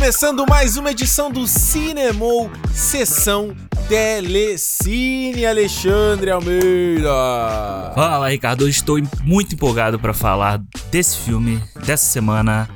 Começando mais uma edição do Cinemou Sessão Telecine, Alexandre Almeida. Fala, Ricardo. Hoje estou muito empolgado para falar desse filme, dessa semana.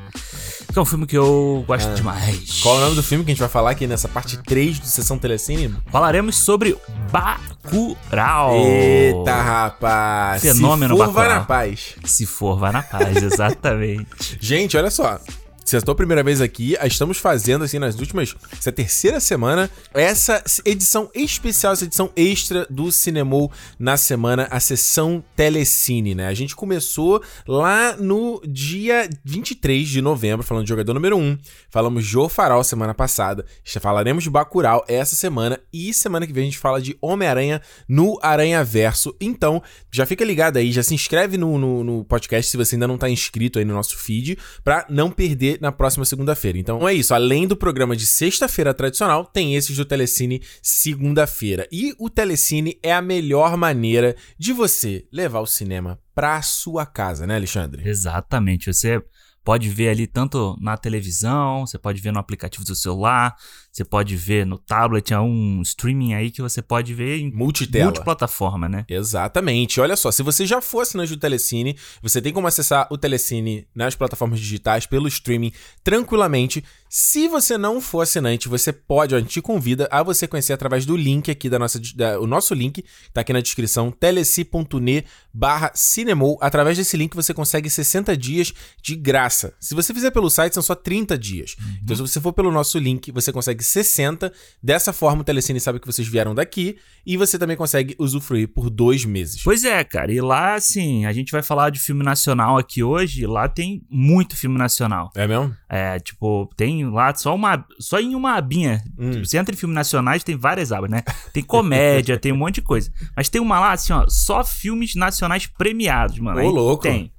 Que é um filme que eu gosto Ah. demais. Qual é o nome do filme que a gente vai falar aqui nessa parte 3 do Sessão Telecine? Falaremos sobre Bacurau. Eita, rapaz. Fenômeno Se for, vai Bacurau. na paz. Se for, vá na paz, exatamente. Gente, olha só. Se é a tua primeira vez aqui, estamos fazendo, assim, nas últimas. Essa é terceira semana, essa edição especial, essa edição extra do Cinemou na semana, a sessão Telecine, né? A gente começou lá no dia 23 de novembro, falando de jogador número 1. Falamos de Farol semana passada. Falaremos de Bacurau essa semana. E semana que vem a gente fala de Homem-Aranha no Aranha Verso. Então, já fica ligado aí, já se inscreve no, no, no podcast se você ainda não tá inscrito aí no nosso feed, pra não perder na próxima segunda-feira. Então é isso, além do programa de sexta-feira tradicional, tem esses do Telecine segunda-feira. E o Telecine é a melhor maneira de você levar o cinema pra sua casa, né, Alexandre? Exatamente. Você pode ver ali tanto na televisão, você pode ver no aplicativo do celular, você pode ver no tablet, é um streaming aí que você pode ver em Multitela. multiplataforma, né? Exatamente. Olha só, se você já for assinante do Telecine, você tem como acessar o Telecine nas plataformas digitais pelo streaming tranquilamente. Se você não for assinante, você pode, a gente te convida a você conhecer através do link aqui da nossa, da- o nosso link tá aqui na descrição, teleci.ne barra cinemou. Através desse link você consegue 60 dias de graça. Se você fizer pelo site, são só 30 dias. Então se você for pelo nosso link, você consegue 60. Dessa forma o Telecine sabe que vocês vieram daqui e você também consegue usufruir por dois meses. Pois é, cara. E lá, assim, a gente vai falar de filme nacional aqui hoje. Lá tem muito filme nacional. É mesmo? É, tipo, tem lá só uma. Só em uma abinha. Hum. Tipo, você entra em filmes nacionais, tem várias abas, né? Tem comédia, tem um monte de coisa. Mas tem uma lá, assim, ó, só filmes nacionais premiados, mano. Ô, louco. Tem.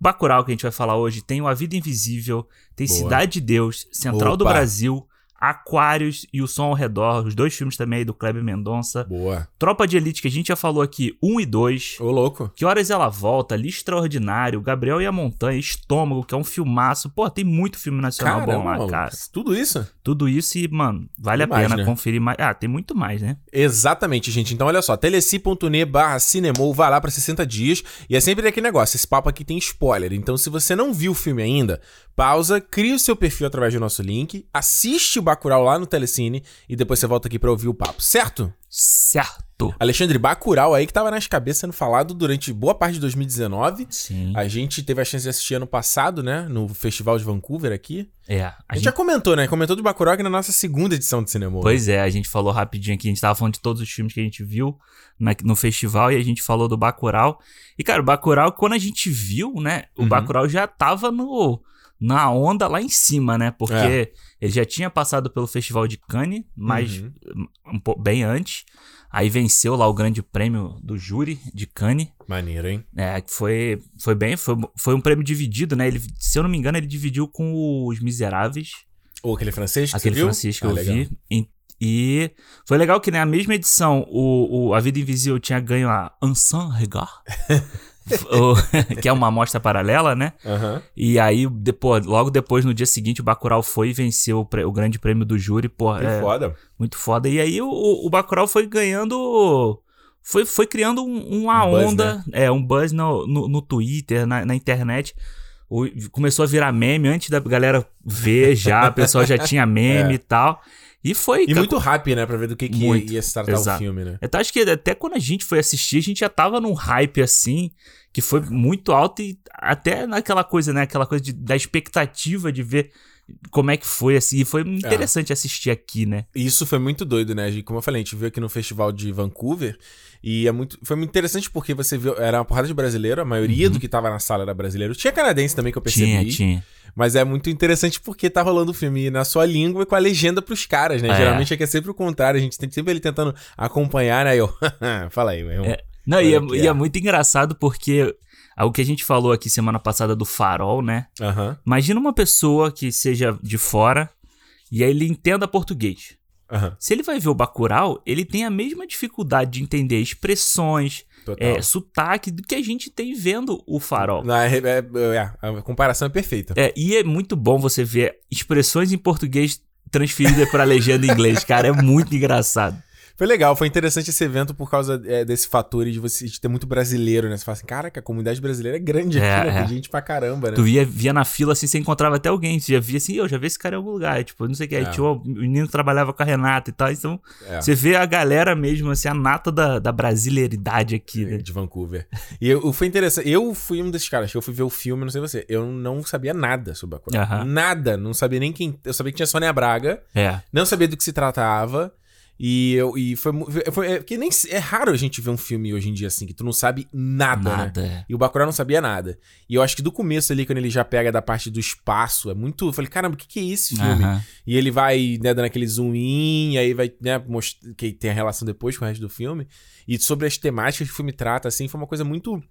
Bacurau, que a gente vai falar hoje, tem o A Vida Invisível, tem Boa. Cidade de Deus, Central do Opa. Brasil, Aquários e O Som ao Redor, os dois filmes também aí do Kleber Mendonça. Boa. Tropa de Elite, que a gente já falou aqui, 1 e 2. Ô, louco. Que Horas Ela Volta, Ali Extraordinário, Gabriel e a Montanha, Estômago, que é um filmaço. Pô, tem muito filme nacional bom lá, mano, cara. Tudo isso? Tudo isso e, mano, vale Tem a mais, pena né? conferir mais. Ah, tem muito mais, né? Exatamente, gente. Então, olha só, teleci.ne barra cinemou, vai lá pra 60 dias. E é sempre aquele negócio, esse papo aqui tem spoiler. Então, se você não viu o filme ainda, pausa, cria o seu perfil através do nosso link, assiste o Bacurau lá no Telecine e depois você volta aqui pra ouvir o papo, certo? Certo. Alexandre, Bacurau aí que tava nas cabeças sendo falado durante boa parte de 2019. Sim. A gente teve a chance de assistir ano passado, né? No Festival de Vancouver aqui. É. A, A gente gente, já comentou, né? Comentou do Bacurau aqui na nossa segunda edição de cinema. Pois é, a gente falou rapidinho aqui, a gente tava falando de todos os filmes que a gente viu na- no festival e a gente falou do Bacurau. E, cara, o Bacurau, quando a gente viu, né, o Uhum. Bacurau já tava no, na onda lá em cima, né? Porque É. ele já tinha passado pelo Festival de Cannes, mas Uhum. um bem antes. Aí venceu lá o grande prêmio do júri de Cannes. Maneiro, hein? É, que foi, foi bem, foi, foi um prêmio dividido, né? Ele, se eu não me engano, ele dividiu com os Miseráveis, Ou aquele francês que aquele viu? francês que Ah, eu legal. vi. E, e foi legal que na mesma edição o, o A Vida Invisível tinha ganho a Ansan Regard, que é uma amostra paralela, né? Aham. E aí, depois, logo depois, no dia seguinte, o Bacurau foi e venceu o, o grande prêmio do júri. Pô, Que é, foda. muito foda. E aí o, o Bacurau foi ganhando. Foi, foi criando um- uma Um buzz, onda, é, um buzz no, no, no Twitter, na, na internet. O- começou a virar meme antes da galera ver já, o pessoal já tinha meme É. e tal. E foi. E muito rápido, né? Pra ver do que, que Muito. ia se tratar o Exato. filme, né? Eu acho que até quando a gente foi assistir, a gente já tava num hype assim, que foi muito alto e até naquela coisa, né? Aquela coisa de- da expectativa de ver como é que foi, assim. E foi interessante assistir aqui, né? Isso foi muito doido, né? Como eu falei, a gente viu aqui no festival de Vancouver e é muito, foi muito interessante porque você viu, era uma porrada de brasileiro, a maioria do que tava na sala era brasileiro. Tinha canadense também que eu percebi. Uhum. Tinha, tinha. Mas é muito interessante porque tá rolando o filme na sua língua e com a legenda pros caras, né? É. Geralmente é que é sempre o contrário, a gente tem sempre ele tentando acompanhar, né? Eu, fala aí, meu irmão. É. Não, e é, que e é é. muito engraçado porque o que a gente falou aqui semana passada do farol, né? Aham. Imagina uma pessoa que seja de fora e aí ele entenda português. Aham, Se ele vai ver o Bacurau, ele tem a mesma dificuldade de entender expressões, é, sotaque do que a gente tem vendo o Farol. Não, é- é- é, a comparação é perfeita. É, e é muito bom você ver expressões em português transferidas para legenda em inglês, cara, é muito engraçado. Foi legal, foi interessante esse evento por causa é, desse fator de você de ter muito brasileiro, né? Você fala assim, caraca, a comunidade brasileira é grande É, aqui, né? é. Tem gente pra caramba, né? Tu via, via na fila assim, você encontrava até alguém, você já via assim, eu já vi esse cara em algum lugar, tipo, não sei o que, aí É. tinha o menino que trabalhava com a Renata e tal, então É. você vê a galera mesmo, assim, a nata da, da brasileiridade aqui, né? de Vancouver. E eu, foi interessante. Eu fui um desses caras que eu fui ver o filme, não sei você. Eu não sabia nada sobre Bacurau. Aham. Nada. Não sabia nem quem. Eu sabia que tinha Sônia Braga. É, Não sabia do que se tratava. E, eu, e foi, mu- foi é, que nem é raro a gente ver um filme hoje em dia assim que tu não sabe nada, né? nada, é. E o Bacurau não sabia nada. E eu acho que do começo ali, quando ele já pega da parte do espaço, é muito. Eu falei, caramba, o que, que é esse filme? E ele vai, né, dando aquele zoom in, e aí vai, né, que tem a relação depois com o resto do filme. E sobre as temáticas que o filme trata, assim, foi uma coisa muito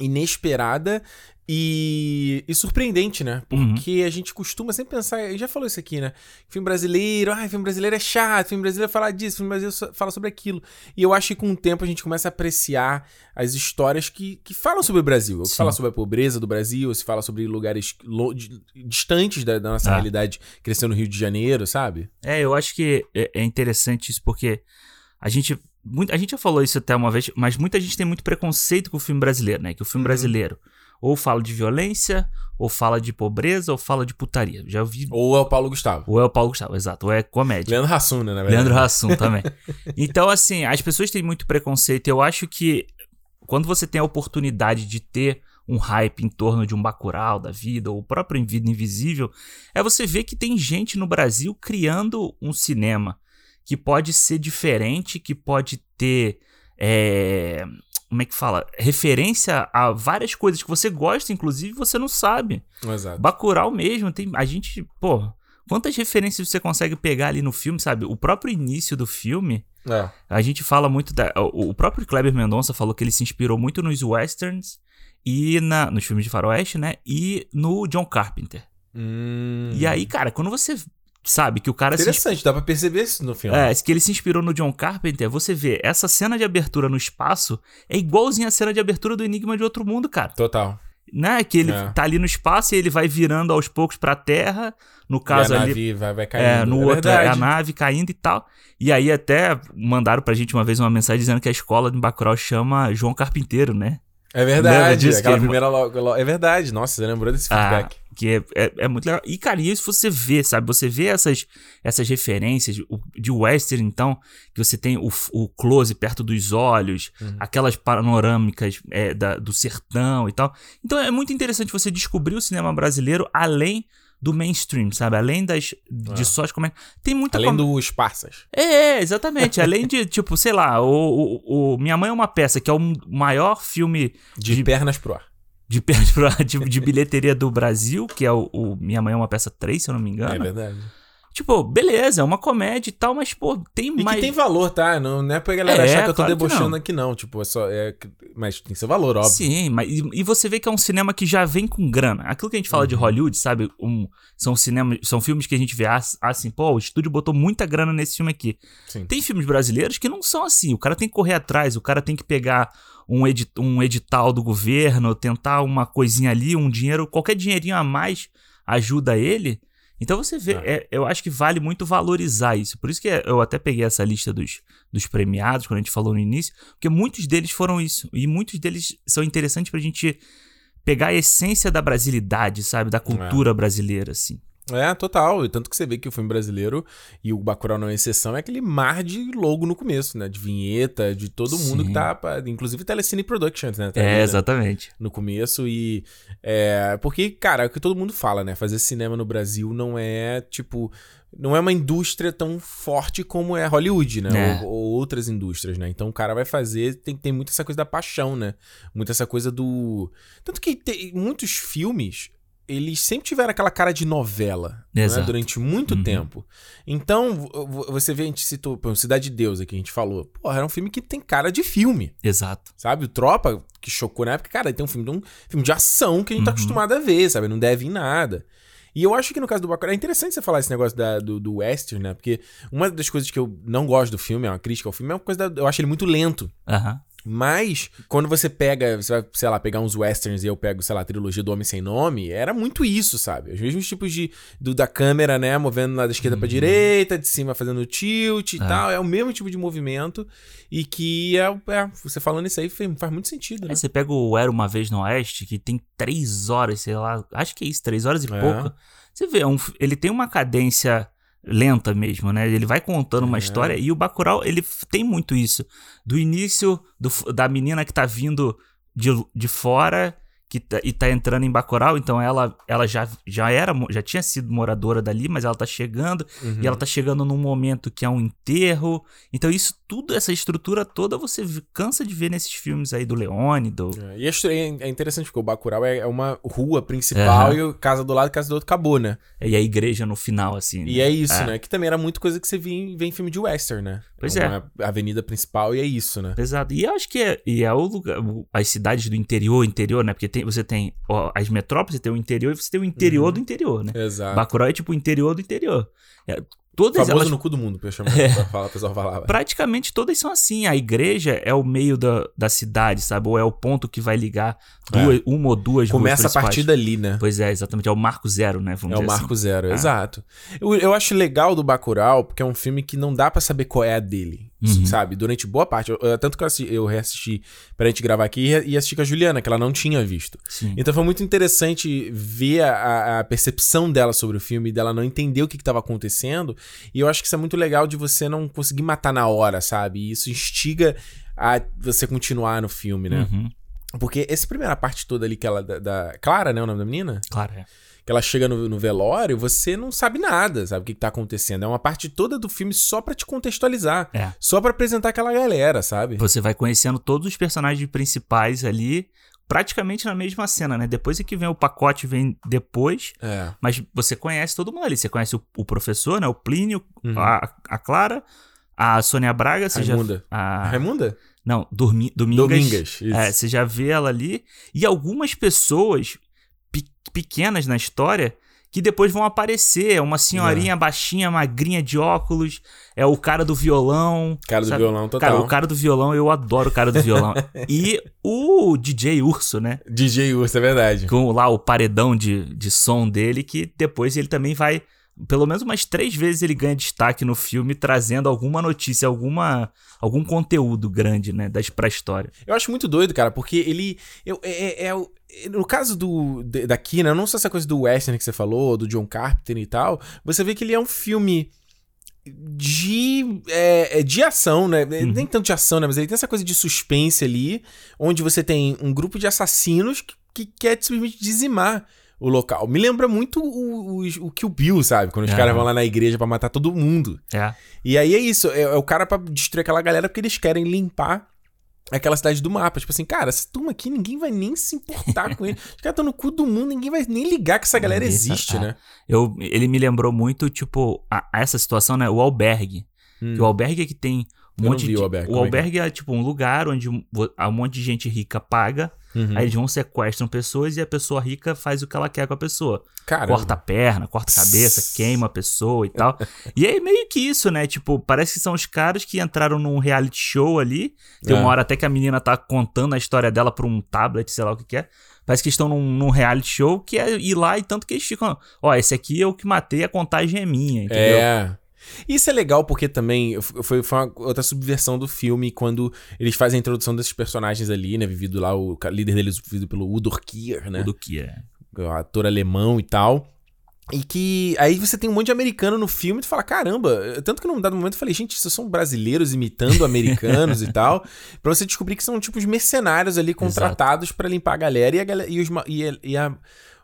inesperada e, e surpreendente, né? Uhum. Porque a gente costuma sempre pensar, a gente já falou isso aqui, né? Filme brasileiro, ah, filme brasileiro é chato, filme brasileiro fala disso, filme brasileiro fala sobre aquilo. E eu acho que com o tempo a gente começa a apreciar as histórias que, que falam sobre o Brasil. Que Sim. fala sobre a pobreza do Brasil, se fala sobre lugares lo- di- distantes da, da nossa Ah. realidade, crescendo no Rio de Janeiro, sabe? É, eu acho que é, é interessante isso porque a gente. Muito, a gente já falou isso até uma vez, mas muita gente tem muito preconceito com o filme brasileiro, né? Que o filme Uhum. brasileiro ou fala de violência, ou fala de pobreza, ou fala de putaria. Já vi. Ou é o Paulo Gustavo. Ou é o Paulo Gustavo, exato, ou é comédia. Leandro Hassum, né, na verdade. Leandro Hassum também. Então, assim, as pessoas têm muito preconceito. Eu acho que quando você tem a oportunidade de ter um hype em torno de um Bacurau da vida, ou o próprio Vida Invisível, é você ver que tem gente no Brasil criando um cinema que pode ser diferente, que pode ter. é, como é que fala? Referência a várias coisas que você gosta, inclusive, você não sabe. Exato. Bacurau mesmo, tem a gente, pô, quantas referências você consegue pegar ali no filme, sabe? O próprio início do filme, É. a gente fala muito da o o próprio Kleber Mendonça falou que ele se inspirou muito nos westerns e na nos filmes de faroeste, né? E no John Carpenter. Hum. E aí, cara, quando você sabe que o cara se Interessante, dá pra perceber isso no filme. é, que ele se inspirou no John Carpenter, você vê, essa cena de abertura no espaço é igualzinha a cena de abertura do Enigma de Outro Mundo, cara. Total. Né? Que ele É. tá ali no espaço e ele vai virando aos poucos pra terra. No caso e a ali, nave vai, vai caindo. É, no outro é a nave caindo e tal. E aí até mandaram pra gente uma vez uma mensagem dizendo que a escola de Bacurau chama João Carpinteiro, né? É verdade. Aquela que primeira. lo- lo- É verdade. Nossa, você lembrou desse Ah, feedback. que é, é, é muito legal. E, cara, isso você vê, sabe? Você vê essas, essas referências de western, então, que você tem o, o close perto dos olhos, Uhum. aquelas panorâmicas é, da- do sertão e tal. Então é muito interessante você descobrir o cinema brasileiro além do mainstream, sabe? Além das de É. só as comédias. Tem muita Além com- dos Parsas. É, exatamente. Além de, tipo, sei lá, o, o, o Minha Mãe é uma Peça, que é o maior filme De, De- pernas pro ar. de, perto pra- de, de bilheteria do Brasil, que é o, o Minha Mãe é uma Peça 3, se eu não me engano. É verdade. Tipo, beleza, é uma comédia e tal, mas, pô, tem E mais. que tem valor, tá? Não, não é pra galera É, achar que eu tô claro que debochando não. aqui, não. Tipo, é só. É... Mas tem seu valor, óbvio. Sim, mas e, e você vê que é um cinema que já vem com grana. Aquilo que a gente fala de Uhum. Hollywood, sabe? Um, são cinemas, são filmes que a gente vê as- assim, pô, o estúdio botou muita grana nesse filme aqui. Sim. Tem filmes brasileiros que não são assim. O cara tem que correr atrás, o cara tem que pegar um, edi- um edital do governo, tentar uma coisinha ali, um dinheiro, qualquer dinheirinho a mais ajuda ele. Então você vê, É. é, eu acho que vale muito valorizar isso. Por isso que eu até peguei essa lista dos, dos premiados, quando a gente falou no início, porque muitos deles foram isso. E muitos deles são interessantes pra gente pegar a essência da brasilidade, sabe? Da cultura brasileira, assim. É, total. E tanto que você vê que o filme brasileiro, e o Bacurau não é exceção, é aquele mar de logo no começo, né? De vinheta, de todo mundo Sim. que tá... Inclusive Telecine Productions, né? Tá ali, É, né? exatamente. no começo e é, porque cara é o que todo mundo fala né fazer cinema no Brasil não é tipo não é uma indústria tão forte como é Hollywood né É. ou, ou outras indústrias né então o cara vai fazer tem tem muito essa coisa da paixão né muito essa coisa do tanto que tem muitos filmes eles sempre tiveram aquela cara de novela né, durante muito Uhum. tempo. Então, vo- vo- você vê, a gente citou, por exemplo, Cidade de Deus aqui, a gente falou. Porra, era um filme que tem cara de filme. Exato. Sabe? O Tropa, que chocou na época, cara, tem um filme de, um filme de ação que a gente tá Uhum. acostumado a ver, sabe? Não deve em nada. E eu acho que no caso do Bacurau, é interessante você falar esse negócio da, do, do western, né? Porque uma das coisas que eu não gosto do filme, é uma crítica ao filme, é uma coisa da, eu acho ele muito lento. Aham. Mas, quando você pega, você vai, sei lá, pegar uns westerns e eu pego, sei lá, a trilogia do Homem Sem Nome, era muito isso, sabe? Os mesmos tipos de. Do, da câmera, né? Movendo lá da esquerda pra direita, de cima fazendo tilt e tal. É o mesmo tipo de movimento. E que é. é você falando isso aí faz, faz muito sentido, né? Aí você pega o Era Uma Vez no Oeste, que tem três horas, sei lá, acho que é isso, três horas e É. pouco. Você vê, é um ele tem uma cadência lenta mesmo, né? Ele vai contando uma É. história e o Bacurau, ele tem muito isso. Do início do da menina que tá vindo de, de fora que tá, e tá entrando em Bacurau, então ela, ela já, já era, já tinha sido moradora dali, mas ela tá chegando Uhum. e ela tá chegando num momento que é um enterro. Então isso tudo, essa estrutura toda você cansa de ver nesses filmes aí do Leone, do... É, E é estra- é interessante porque o Bacurau é é uma rua principal Aham. e casa do lado, casa do outro acabou, né? E a igreja no final, assim. E né? é isso, É. né? Que também era muito coisa que você via em, vê em filme de western, né? Pois é. Uma avenida principal e é isso, né? Exato. E eu acho que é, e é o lugar, as cidades do interior, interior, né? Porque tem, você tem ó, as metrópoles, você tem o interior e você tem o interior Uhum. do interior, né? Exato. Bacurau é tipo o interior do interior. É, todas Famoso elas, no cu do mundo, pra chamar, É. pra falar, o pessoal falava. praticamente todas são assim. A igreja é o meio da, da cidade, sabe? Ou é o ponto que vai ligar duas, uma ou duas É. Começa a partir dali, né? Pois é, exatamente. É o marco zero, né? É Vamos o dizer Marco assim. Zero, Ah. exato. Eu, eu acho legal do Bacurau, porque é um filme que não dá pra saber qual é a dele, Uhum. sabe? Durante boa parte. Eu- tanto que eu, assisti, eu reassisti pra gente gravar aqui e e assisti com a Juliana, que ela não tinha visto. Sim. Então foi muito interessante ver a, a percepção dela sobre o filme, dela não entender o que estava acontecendo. E eu acho que isso é muito legal de você não conseguir matar na hora, sabe? E isso instiga a você continuar no filme, né? Uhum. Porque essa primeira parte toda ali que ela. Da, da- Clara, né? O nome da menina? Claro, é. que ela chega no, no velório, você não sabe nada, sabe o que, que tá acontecendo. É uma parte toda do filme só pra te contextualizar. É. Só pra apresentar aquela galera, sabe? Você vai conhecendo todos os personagens principais ali, praticamente na mesma cena, né? Depois é que vem o pacote, vem depois, É. mas você conhece todo mundo ali. Você conhece o, o professor, né? O Plínio, Uhum. a, a Clara, a Sônia Braga, você Raimunda. já. A, Raimunda? não, Dormi, Domingas. Domingas. Isso. É, você já vê ela ali. E algumas pessoas pe- pequenas na história que depois vão aparecer. É uma senhorinha baixinha, magrinha de óculos. É o cara do violão. Cara do sabe? violão total. Cara, o cara do violão, eu adoro o cara do violão. e o DJ Urso, né? DJ Urso, é verdade. Com lá o paredão de, de som dele, que depois ele também vai. Pelo menos umas três vezes ele ganha destaque no filme, trazendo alguma notícia, alguma, algum conteúdo grande, né? Das, pra história. Eu acho muito doido, cara, porque ele. Eu, é, é- é no caso do daqui, né? Não só essa coisa do western que você falou, do John Carpenter e tal, você vê que ele é um filme de é, é de ação, né? Uhum. Nem tanto de ação, né? Mas ele tem essa coisa de suspense ali, onde você tem um grupo de assassinos que, que quer simplesmente dizimar o local. Me lembra muito o, o, o Kill Bill, sabe? Quando os Aham. caras vão lá na igreja pra matar todo mundo. É. E aí é isso, é, é o cara pra destruir aquela galera porque eles querem limpar aquela cidade do mapa. Tipo assim, cara, essa turma aqui ninguém vai nem se importar com ele. Os caras estão no cu do mundo, ninguém vai nem ligar que essa galera Ninguém existe, sabe. né? Eu, ele me lembrou muito, tipo, a, a essa situação, né? O albergue. Hum. O albergue é que tem um Eu monte de. o albergue, o é é? albergue é tipo um lugar onde um, um monte de gente rica paga, Uhum. aí eles vão sequestram pessoas e a pessoa rica faz o que ela quer com a pessoa. Caramba. Corta a perna, corta a cabeça, queima a pessoa e tal. e é meio que isso, né? Tipo, parece que são os caras que entraram num reality show ali. Tem É. uma hora até que a menina tá contando a história dela pra um tablet, sei lá o que que é. Parece que estão num, num reality show que é ir lá e tanto que eles ficam. Ó, esse aqui é o que matei, a contagem é minha, entendeu? É. Isso é legal porque também foi, foi uma outra subversão do filme quando eles fazem a introdução desses personagens ali, né? Vivido lá, o líder deles vivido pelo Udo Kier, né? Do que é. o ator alemão e tal. E que aí você tem um monte de americano no filme e tu fala, caramba, tanto que num dado momento eu falei, gente, isso são brasileiros imitando americanos e tal, pra você descobrir que são tipos mercenários ali contratados pra limpar a galera e a galera e, os, e, a- e a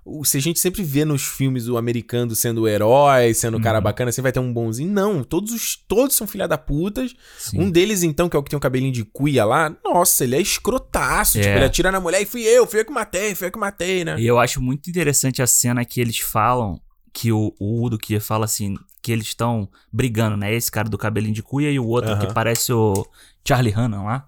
o, se a gente sempre vê nos filmes o americano sendo o herói, sendo o cara Uhum. bacana, sempre vai ter um bonzinho. Não, todos os todos são filha da putas. Sim. Um deles, então, que é o que tem um cabelinho de cuia lá, nossa, ele é escrotaço. É. Tipo, ele atira na mulher e fui eu, fui eu que matei, fui eu que matei, né? E eu acho muito interessante a cena que eles falam, que o, o Udo que fala assim, que eles estão brigando, né? Esse cara do cabelinho de cuia e o outro Aham. que parece o Charlie Hanna lá.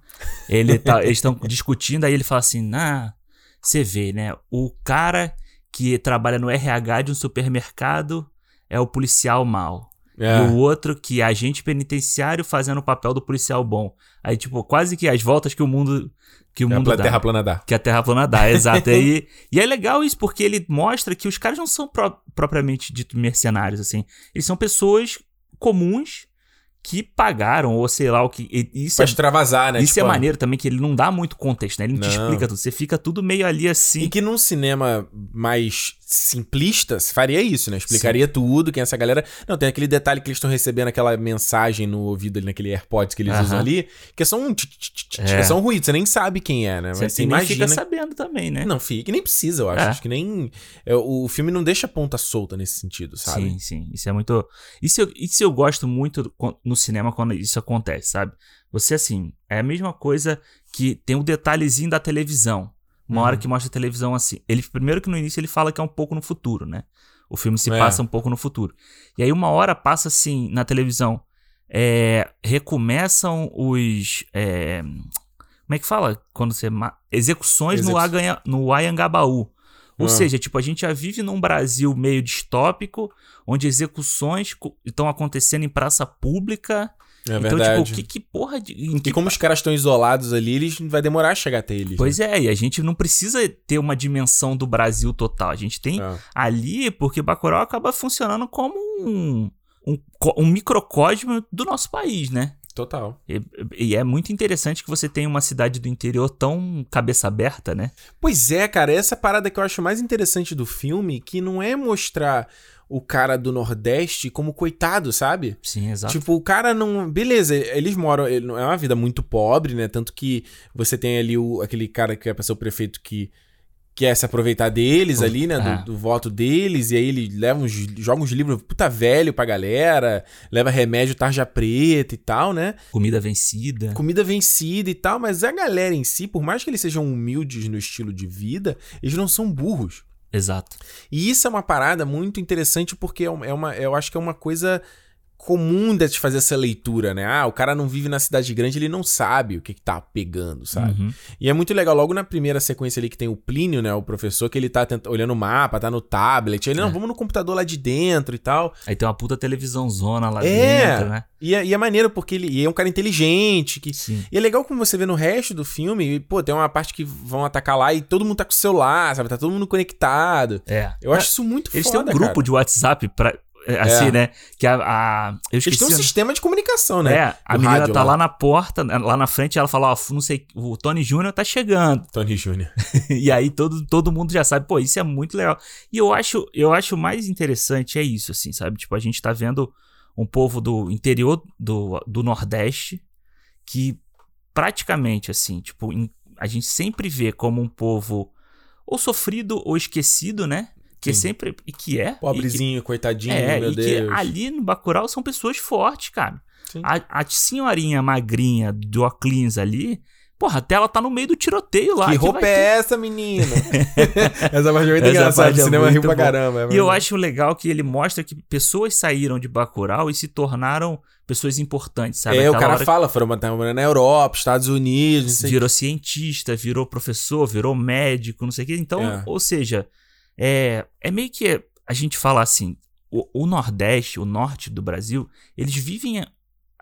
Ele tá, eles estão discutindo, aí ele fala assim, ah, você vê, né? O cara que trabalha no RH de um supermercado é o policial mal. É. E o outro que é agente penitenciário fazendo o papel do policial bom. Aí, tipo, quase que as voltas que o mundo que o É a mundo pla- dá. Terra plana dá. Que a Terra plana dá, exato. e, e é legal isso, porque ele mostra que os caras não são pró- propriamente dito mercenários, assim. Eles são pessoas comuns que pagaram, ou sei lá o que. Isso, Pra é, extravasar, né? isso Tipo, é maneiro também, que ele não dá muito contexto, né? Ele não, te Não. explica tudo. Você fica tudo meio ali assim. E que num cinema mais simplista faria isso, né? Explicaria tudo, quem é essa galera. Não, tem aquele detalhe que eles estão recebendo aquela mensagem no ouvido ali, naquele AirPods que eles Aham. usam ali, que é só um, tch, tch, tch, É. é só um ruído, você nem sabe quem é, né? Mas você imagina. fica sabendo também, né? Não, fica, e nem precisa, eu acho. É. Acho que nem. é, O filme não deixa a ponta solta nesse sentido, sabe? Sim, sim. Isso é muito. Isso eu, isso eu gosto muito co- no cinema quando isso acontece, sabe? Você, assim, é a mesma coisa que tem o detalhezinho da televisão. Uma Uhum. hora que mostra a televisão assim. Ele, primeiro que no início ele fala que é um pouco no futuro, né? O filme se É. passa um pouco no futuro. E aí uma hora passa assim na televisão. é, recomeçam os. é, como é que fala? Quando você. Execuções no, Execu- Aganha, no Ayangabaú. Ou Ah. seja, tipo, a gente já vive num Brasil meio distópico, onde execuções estão acontecendo em praça pública. É então, verdade. tipo, que, que porra de. em que E como os caras estão isolados ali, eles vai demorar a chegar até eles. Pois é, e a gente não precisa ter uma dimensão do Brasil total. A gente tem né? ali, porque Bacurau acaba funcionando como um, um, um microcosmo do nosso país, né? É, total. E, e é muito interessante que você tenha uma cidade do interior tão cabeça aberta, né? Pois é, cara, essa parada que eu acho mais interessante do filme, que não é mostrar o cara do Nordeste como coitado, sabe? Sim, exato. Tipo, o cara não. Beleza, eles moram. É uma vida muito pobre, né? Tanto que você tem ali o, aquele cara que é pra ser o prefeito que quer se aproveitar deles ali, né? Do, É. do voto deles. E aí ele leva uns, joga uns livros puta velho pra galera, leva remédio tarja preta e tal, né? Comida vencida. Comida vencida e tal, mas a galera em si, por mais que eles sejam humildes no estilo de vida, eles não são burros. Exato. E isso é uma parada muito interessante porque é é uma- eu acho que é uma coisa comum de fazer essa leitura, né? Ah, o cara não vive na cidade grande, ele não sabe o que, que tá pegando, sabe? Uhum. E é muito legal, logo na primeira sequência ali que tem o Plínio, né? O professor, que ele tá tent- olhando o mapa, tá no tablet. Ele, não, É. vamos no computador lá de dentro e tal. Aí tem uma puta televisão zona lá É. dentro, né? E é, e é maneiro porque ele e é um cara inteligente, que Sim. e é legal como você vê no resto do filme, e, pô, tem uma parte que vão atacar lá e todo mundo tá com o celular, sabe? Tá todo mundo conectado. É. Eu acho isso muito Eles foda, têm um grupo cara. de WhatsApp pra. É, Assim, É. né? Que a. a- eu Eles esqueci. têm um sistema de comunicação, né? É, a O menina rádio tá lá. lá. na porta, né, lá na frente, ela fala, ó, não sei, o Tony Júnior tá chegando. Tony Jr. e aí todo, todo mundo já sabe, pô, isso é muito legal. E eu acho, eu acho mais interessante é isso, assim, sabe? Tipo, a gente tá vendo um povo do interior do, do Nordeste que praticamente, assim, tipo, a gente sempre vê como um povo ou sofrido ou esquecido, né? Que Sim. sempre. E que é. e que- Pobrezinho, coitadinho, é, meu Deus. que ali no Bacurau são pessoas fortes, cara. A, a senhorinha magrinha do Oclins ali, porra, até ela tá no meio do tiroteio lá. que que roupa é ter- essa, menina? essa parte é muito Essa engraçada. parte O é cinema riu muito pra bom. caramba. é E eu acho legal que ele mostra que pessoas saíram de Bacurau e se tornaram pessoas importantes, sabe? É, o Aquela cara hora fala, foram matar uma na Europa, Estados Unidos, não que virou cientista, virou professor, virou médico, não sei o quê. Então, É. ou seja, é, é meio que a gente fala assim, o, o Nordeste, o Norte do Brasil, eles vivem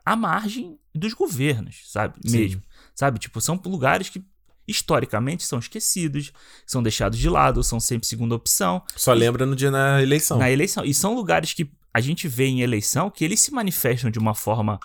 à margem dos governos, sabe? Sim. Mesmo. Sabe? Tipo, são lugares que historicamente são esquecidos, são deixados de lado, são sempre segunda opção Só lembra no dia na eleição. na eleição. E são lugares que a gente vê em eleição que eles se manifestam de uma forma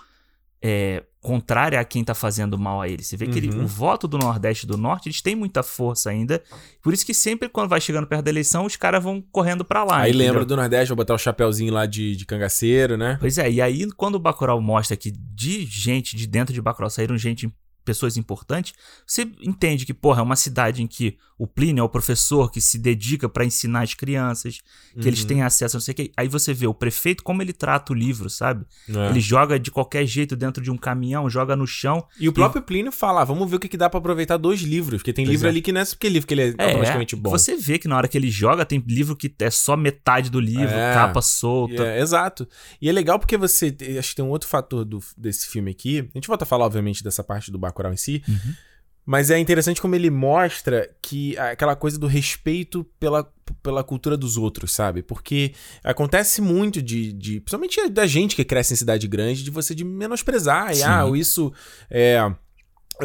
é, contrária a quem tá fazendo mal a eles. Você vê que ele- Uhum. o voto do Nordeste e do Norte, eles têm muita força ainda. Por isso que sempre quando vai chegando perto da eleição, os caras vão correndo pra lá. Aí entendeu? lembra do Nordeste, vou botar o chapéuzinho lá de, de cangaceiro, né? Pois é, e aí quando o Bacurau mostra que de gente de dentro de Bacurau saíram gente pessoas importantes, você entende que, porra, é uma cidade em que o Plínio é o professor que se dedica pra ensinar as crianças, que eles Uhum. têm acesso a não sei o que. Aí você vê o prefeito como ele trata o livro, sabe? É. Ele joga de qualquer jeito dentro de um caminhão, joga no chão. E o próprio Plínio fala, ah, vamos ver o que, que dá pra aproveitar dois livros, porque tem Pois livro é. ali que não é porque livro que ele é, É, automaticamente bom. você vê que na hora que ele joga, tem livro que é só metade do livro, É. capa solta. é, exato. E é legal porque você. Acho que tem um outro fator do- desse filme aqui. A gente volta a falar, obviamente, dessa parte do Bacurau em si. Uhum. Mas é interessante como ele mostra que aquela coisa do respeito pela, pela cultura dos outros, sabe? Porque acontece muito de, de. Principalmente da gente que cresce em cidade grande, de você de menosprezar. E, ah, isso é.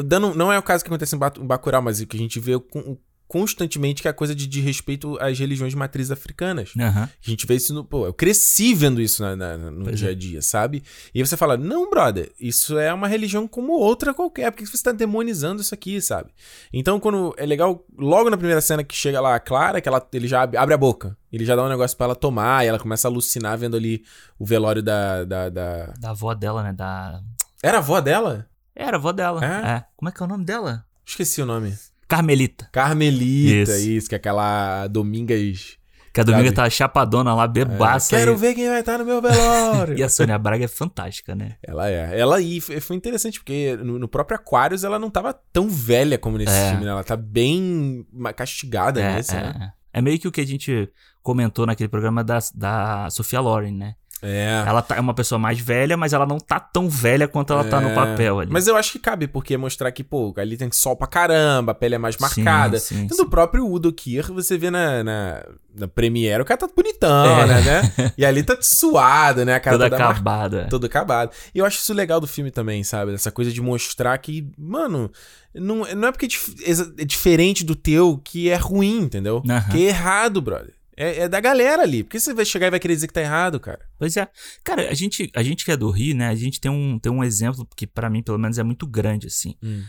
Dando, não é o caso que acontece em Bacurau, mas o que a gente vê com, constantemente que é a coisa de, de respeito às religiões de matriz africanas. Uhum. A gente vê isso no. Pô, eu cresci vendo isso na, na, no pois dia a é. dia, sabe? E você fala, não, brother, isso é uma religião como outra qualquer. Por que você está demonizando isso aqui, sabe? Então, quando. É legal, logo na primeira cena que chega lá a Clara, que ela, ele já abre, abre a boca. Ele já dá um negócio para ela tomar e ela começa a alucinar vendo ali o velório da. Da, da... da avó dela, né? Da. Era a avó dela? Era a avó dela. É? é. Como é que é o nome dela? Esqueci o nome. Carmelita. Carmelita, isso, isso que é aquela Domingas. Que a Dominga tá chapadona lá, bebaça. É, quero aí. ver quem vai estar no meu velório. e a Sônia Braga é fantástica, né? Ela é. Ela e foi interessante, porque no, no, próprio Aquarius ela não tava tão velha como nesse é. filme, né? Ela tá bem castigada é, nesse, é. né? É meio que o que a gente comentou naquele programa da, da Sofia Loren, né? É. Ela tá, é uma pessoa mais velha, mas ela não tá tão velha quanto ela é. tá no é. papel ali. Mas eu acho que cabe, porque é mostrar que, pô, ali tem sol pra caramba, a pele é mais marcada. Sim, sim, sim. próprio Udo Kier, você vê na, na, na Premiere, o cara tá bonitão, é. né, né? E ali tá suado, né? A cara toda acabada. Mar... Todo acabado. E eu acho isso legal do filme também, sabe? Essa coisa de mostrar que, mano, não, não é porque é diferente do teu que é ruim, entendeu? Uhum. Que é errado, brother. É, é, da galera ali. Por que você vai chegar e vai querer dizer que tá errado, cara? Pois é. Cara, a gente, a gente que é do Rio, né? A gente tem um, tem um exemplo que para mim, pelo menos, é muito grande, assim. Hum.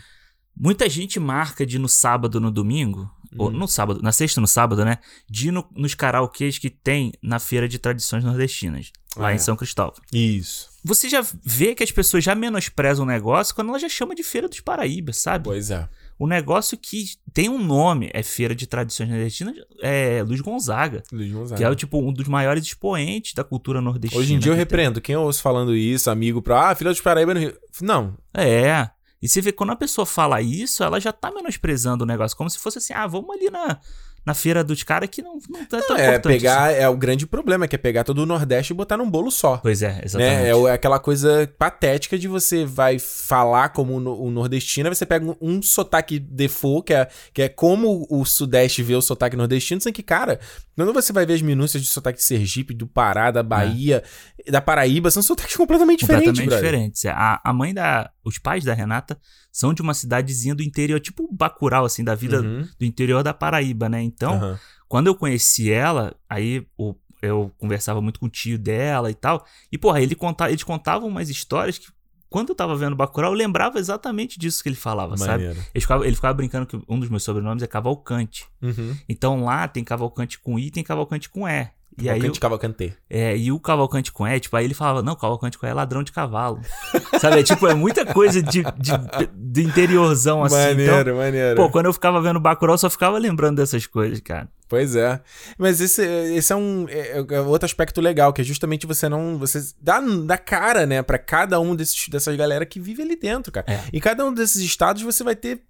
Muita gente marca de no sábado, no domingo, hum. ou no sábado, na sexta no sábado, né? De ir no, nos karaokês que tem na Feira de Tradições Nordestinas, lá ah, em é. São Cristóvão. Isso. Você já vê que as pessoas já menosprezam o negócio quando ela já chama de Feira dos Paraíba, sabe? Pois é. O negócio que tem um nome, é Feira de Tradições Nordestinas, é Luiz Gonzaga. Luiz Gonzaga. Que é tipo um dos maiores expoentes da cultura nordestina. Hoje em dia eu repreendo. Quem eu ouço falando isso, amigo, pra. Ah, filha de Paraíba no Rio. Não. É. E você vê quando a pessoa fala isso, ela já tá menosprezando o negócio. Como se fosse assim, ah, vamos ali na na feira dos caras que não, não é tão É, pegar, assim. é o grande problema, que é pegar todo o Nordeste e botar num bolo só. Pois é, exatamente. Né? É aquela coisa patética de você vai falar como o nordestino, você pega um, um sotaque default, que é, que é como o Sudeste vê o sotaque nordestino, sendo que, cara, quando você vai ver as minúcias de sotaque de Sergipe, do Pará, da Bahia, é. da Paraíba, são sotaques completamente, completamente diferentes, Completamente diferentes. A, a mãe da... Os pais da Renata são de uma cidadezinha do interior, tipo Bacurau, assim, da vida uhum. do interior da Paraíba, né? Então, uhum. quando eu conheci ela, aí o, eu conversava muito com o tio dela e tal. E, porra, ele contava, eles contavam umas histórias que, quando eu tava vendo Bacurau, eu lembrava exatamente disso que ele falava, Maneiro. sabe? Ele ficava, ele ficava brincando que um dos meus sobrenomes é Cavalcante. Uhum. Então lá tem Cavalcante com I e tem Cavalcante com E. E Cavalcante aí, Cavalcante. É, e o Cavalcante com E, tipo, aí ele falava, não, Cavalcante com E é ladrão de cavalo. Sabe? É, tipo, é muita coisa de, de, de interiorzão, assim. Maneiro, então, maneiro. Pô, quando eu ficava vendo Bacurau, eu só ficava lembrando dessas coisas, cara. Pois é. Mas esse, esse é um é, é outro aspecto legal, que é justamente você não. Você dá, dá cara, né, para cada um desses, dessas galera que vive ali dentro, cara. É. Em cada um desses estados você vai ter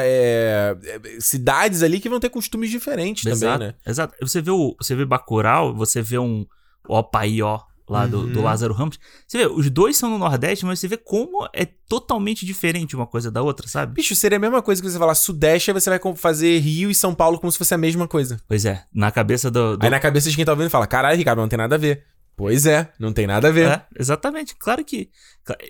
é, cidades ali que vão ter costumes diferentes exato, também, né? Exato. Você vê o você vê Bacurau, você vê um Opaí, ó, lá do, uhum. do Lázaro Ramos. Você vê, os dois são no Nordeste, mas você vê como é totalmente diferente uma coisa da outra, sabe? Bicho, seria a mesma coisa que você falar Sudeste, aí você vai fazer Rio e São Paulo como se fosse a mesma coisa. Pois é, na cabeça do. do... Aí na cabeça de quem tá ouvindo fala: caralho, Ricardo, não tem nada a ver. Pois é, não tem nada a ver. É, exatamente, claro que.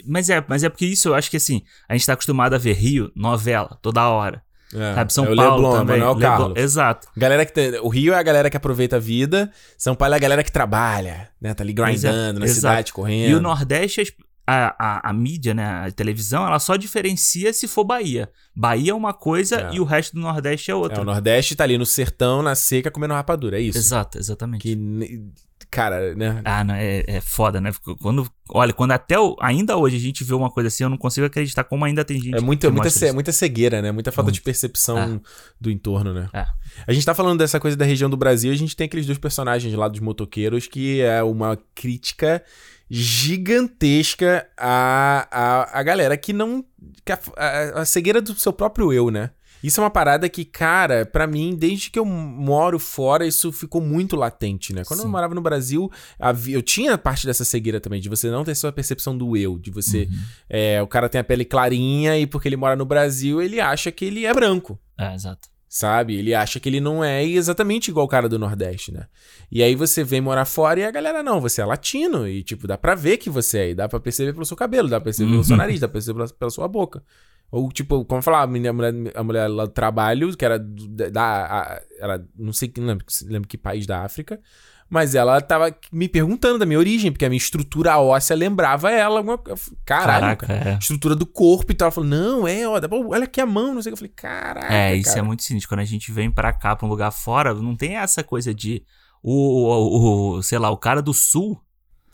Mas é, mas é porque isso eu acho que assim, a gente tá acostumado a ver Rio, novela, toda hora. É, sabe, São é Paulo Leblon, também. Manuel Leblon, Carlos. Exato. Galera que tem, o Rio é a galera que aproveita a vida, São Paulo é a galera que trabalha, né? Tá ali grindando na exato. cidade, correndo. E o Nordeste, a, a, a, mídia, né, a televisão, ela só diferencia se for Bahia. Bahia é uma coisa é. e o resto do Nordeste é outra. É, o Nordeste tá ali no sertão, na seca, comendo rapadura, é isso. Exato, exatamente. Que cara, né? Ah, não, é, é foda, né? Quando, olha, quando até o, ainda hoje a gente vê uma coisa assim, eu não consigo acreditar como ainda tem gente. É muita, muita, ce, muita cegueira, né? Muita falta Muito. de percepção é. do entorno, né? É. A gente tá falando dessa coisa da região do Brasil, a gente tem aqueles dois personagens lá dos motoqueiros que é uma crítica gigantesca à, à, à galera que não. Que a, a, a cegueira do seu próprio eu, né? Isso é uma parada que, cara, pra mim, desde que eu moro fora, isso ficou muito latente, né? Quando eu Sim. morava no Brasil, eu tinha parte dessa cegueira também, de você não ter sua percepção do eu, de você. Uhum. é, o cara tem a pele clarinha e porque ele mora no Brasil, ele acha que ele é branco. É, exato. Sabe? Ele acha que ele não é exatamente igual o cara do Nordeste, né? E aí você vem morar fora e a galera, não, você é latino. E, tipo, dá pra ver que você é. E dá pra perceber pelo seu cabelo, dá pra perceber pelo seu Uhum. nariz, dá pra perceber pela, pela sua boca. Ou, tipo, como falar, a a mulher, a mulher lá do trabalho, que era da. a- era, não sei que- lembro, lembro que país da África. Mas ela tava me perguntando da minha origem, porque a minha estrutura óssea lembrava ela. Caralho, Caraca, cara. é. Estrutura do corpo e tal. Ela falou, não, é, ó, olha aqui a mão, não sei o que. Eu falei, caraca. É, isso cara. é muito sinistro. Quando a gente vem pra cá, pra um lugar fora, não tem essa coisa de. O, o, o- sei lá, o cara do sul,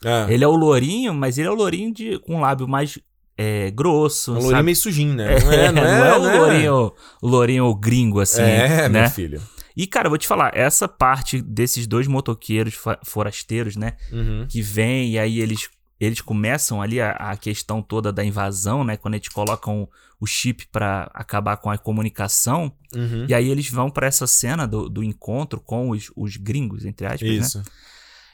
É. ele é o lourinho, mas ele é o lourinho de, com um lábio mais é, grosso. Um sabe? lourinho meio sujinho, né? É, não é, o né? lourinho, o lourinho gringo, assim, É, né? meu filho. E, cara, eu vou te falar, essa parte desses dois motoqueiros forasteiros, né? Uhum. Que vem e aí eles, eles começam ali a, a questão toda da invasão, né? Quando eles colocam o chip pra acabar com a comunicação. Uhum. E aí eles vão pra essa cena do, do encontro com os, os gringos, entre aspas, né?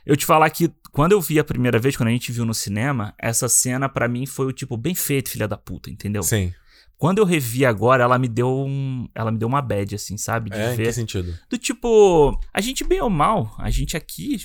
Eu te falar que quando eu vi a primeira vez, quando a gente viu no cinema, essa cena pra mim foi o tipo, bem feito, filha da puta, entendeu? Sim. Quando eu revi agora, ela me deu um, ela me deu uma bad assim, sabe, de É, em ver que sentido? do tipo, a gente bem ou mal, a gente aqui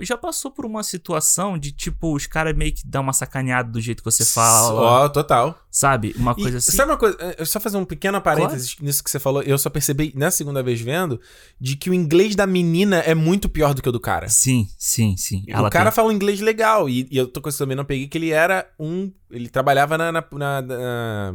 já, passou por uma situação de tipo os caras meio que dão uma sacaneada do jeito que você fala, Ó, total. sabe? Uma E coisa assim. Sabe uma coisa? Eu só fazer um pequeno parênteses nisso que você falou. Eu só percebi, na segunda vez vendo, de que o inglês da menina é muito pior do que o do cara. Sim, sim, sim. o cara fala um inglês legal. E, e eu tô com isso também, não peguei, que ele era um. Ele trabalhava na. na- na- na-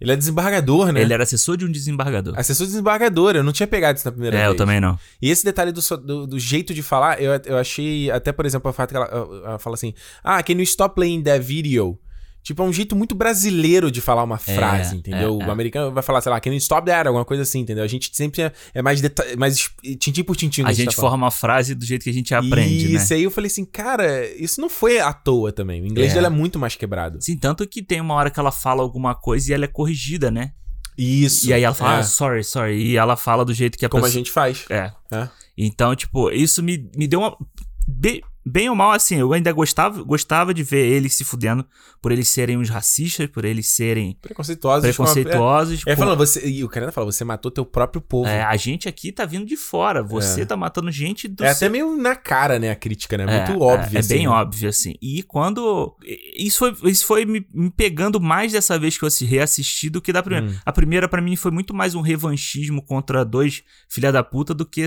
ele é desembargador, né? Ele era assessor de um desembargador. Assessor de desembargador, eu não tinha pegado isso na primeira É, vez. eu também não. E esse detalhe do, do, do jeito de falar, eu, eu achei, até por exemplo, a fato que ela, ela fala assim: Ah, can you stop playing that video? Tipo, é um jeito muito brasileiro de falar uma frase, entendeu? é, o é. americano vai falar, sei lá, can you stop that? Alguma coisa assim, entendeu? A gente sempre é, é mais, mais tintim por tintim. A gente tá forma a frase do jeito que a gente aprende, Isso, né? aí eu falei assim, cara, isso não foi à toa também. O inglês É. dela é muito mais quebrado. Sim, tanto que tem uma hora que ela fala alguma coisa e ela é corrigida, né? Isso. E aí ela fala, é, ah, sorry, sorry. E ela fala do jeito que a como a pessoa. gente faz. É. É. Então, tipo, isso me, me deu uma. Bem, bem ou mal, assim, eu ainda gostava, gostava de ver eles se fudendo por eles serem uns racistas, por eles serem Preconceituosos. a- preconceituosos. É, é com- falando, você, e o cara fala, você matou teu próprio povo. É, a gente aqui tá vindo de fora. Você É. tá matando gente do É seu- até meio na cara, né, a crítica, né? É, Muito óbvio, É, é assim, bem né? óbvio, assim. E quando. Isso foi, isso foi me, me pegando mais dessa vez que eu assi- reassisti do que da primeira. Hum. A primeira, pra mim, foi muito mais um revanchismo contra dois filha da puta do que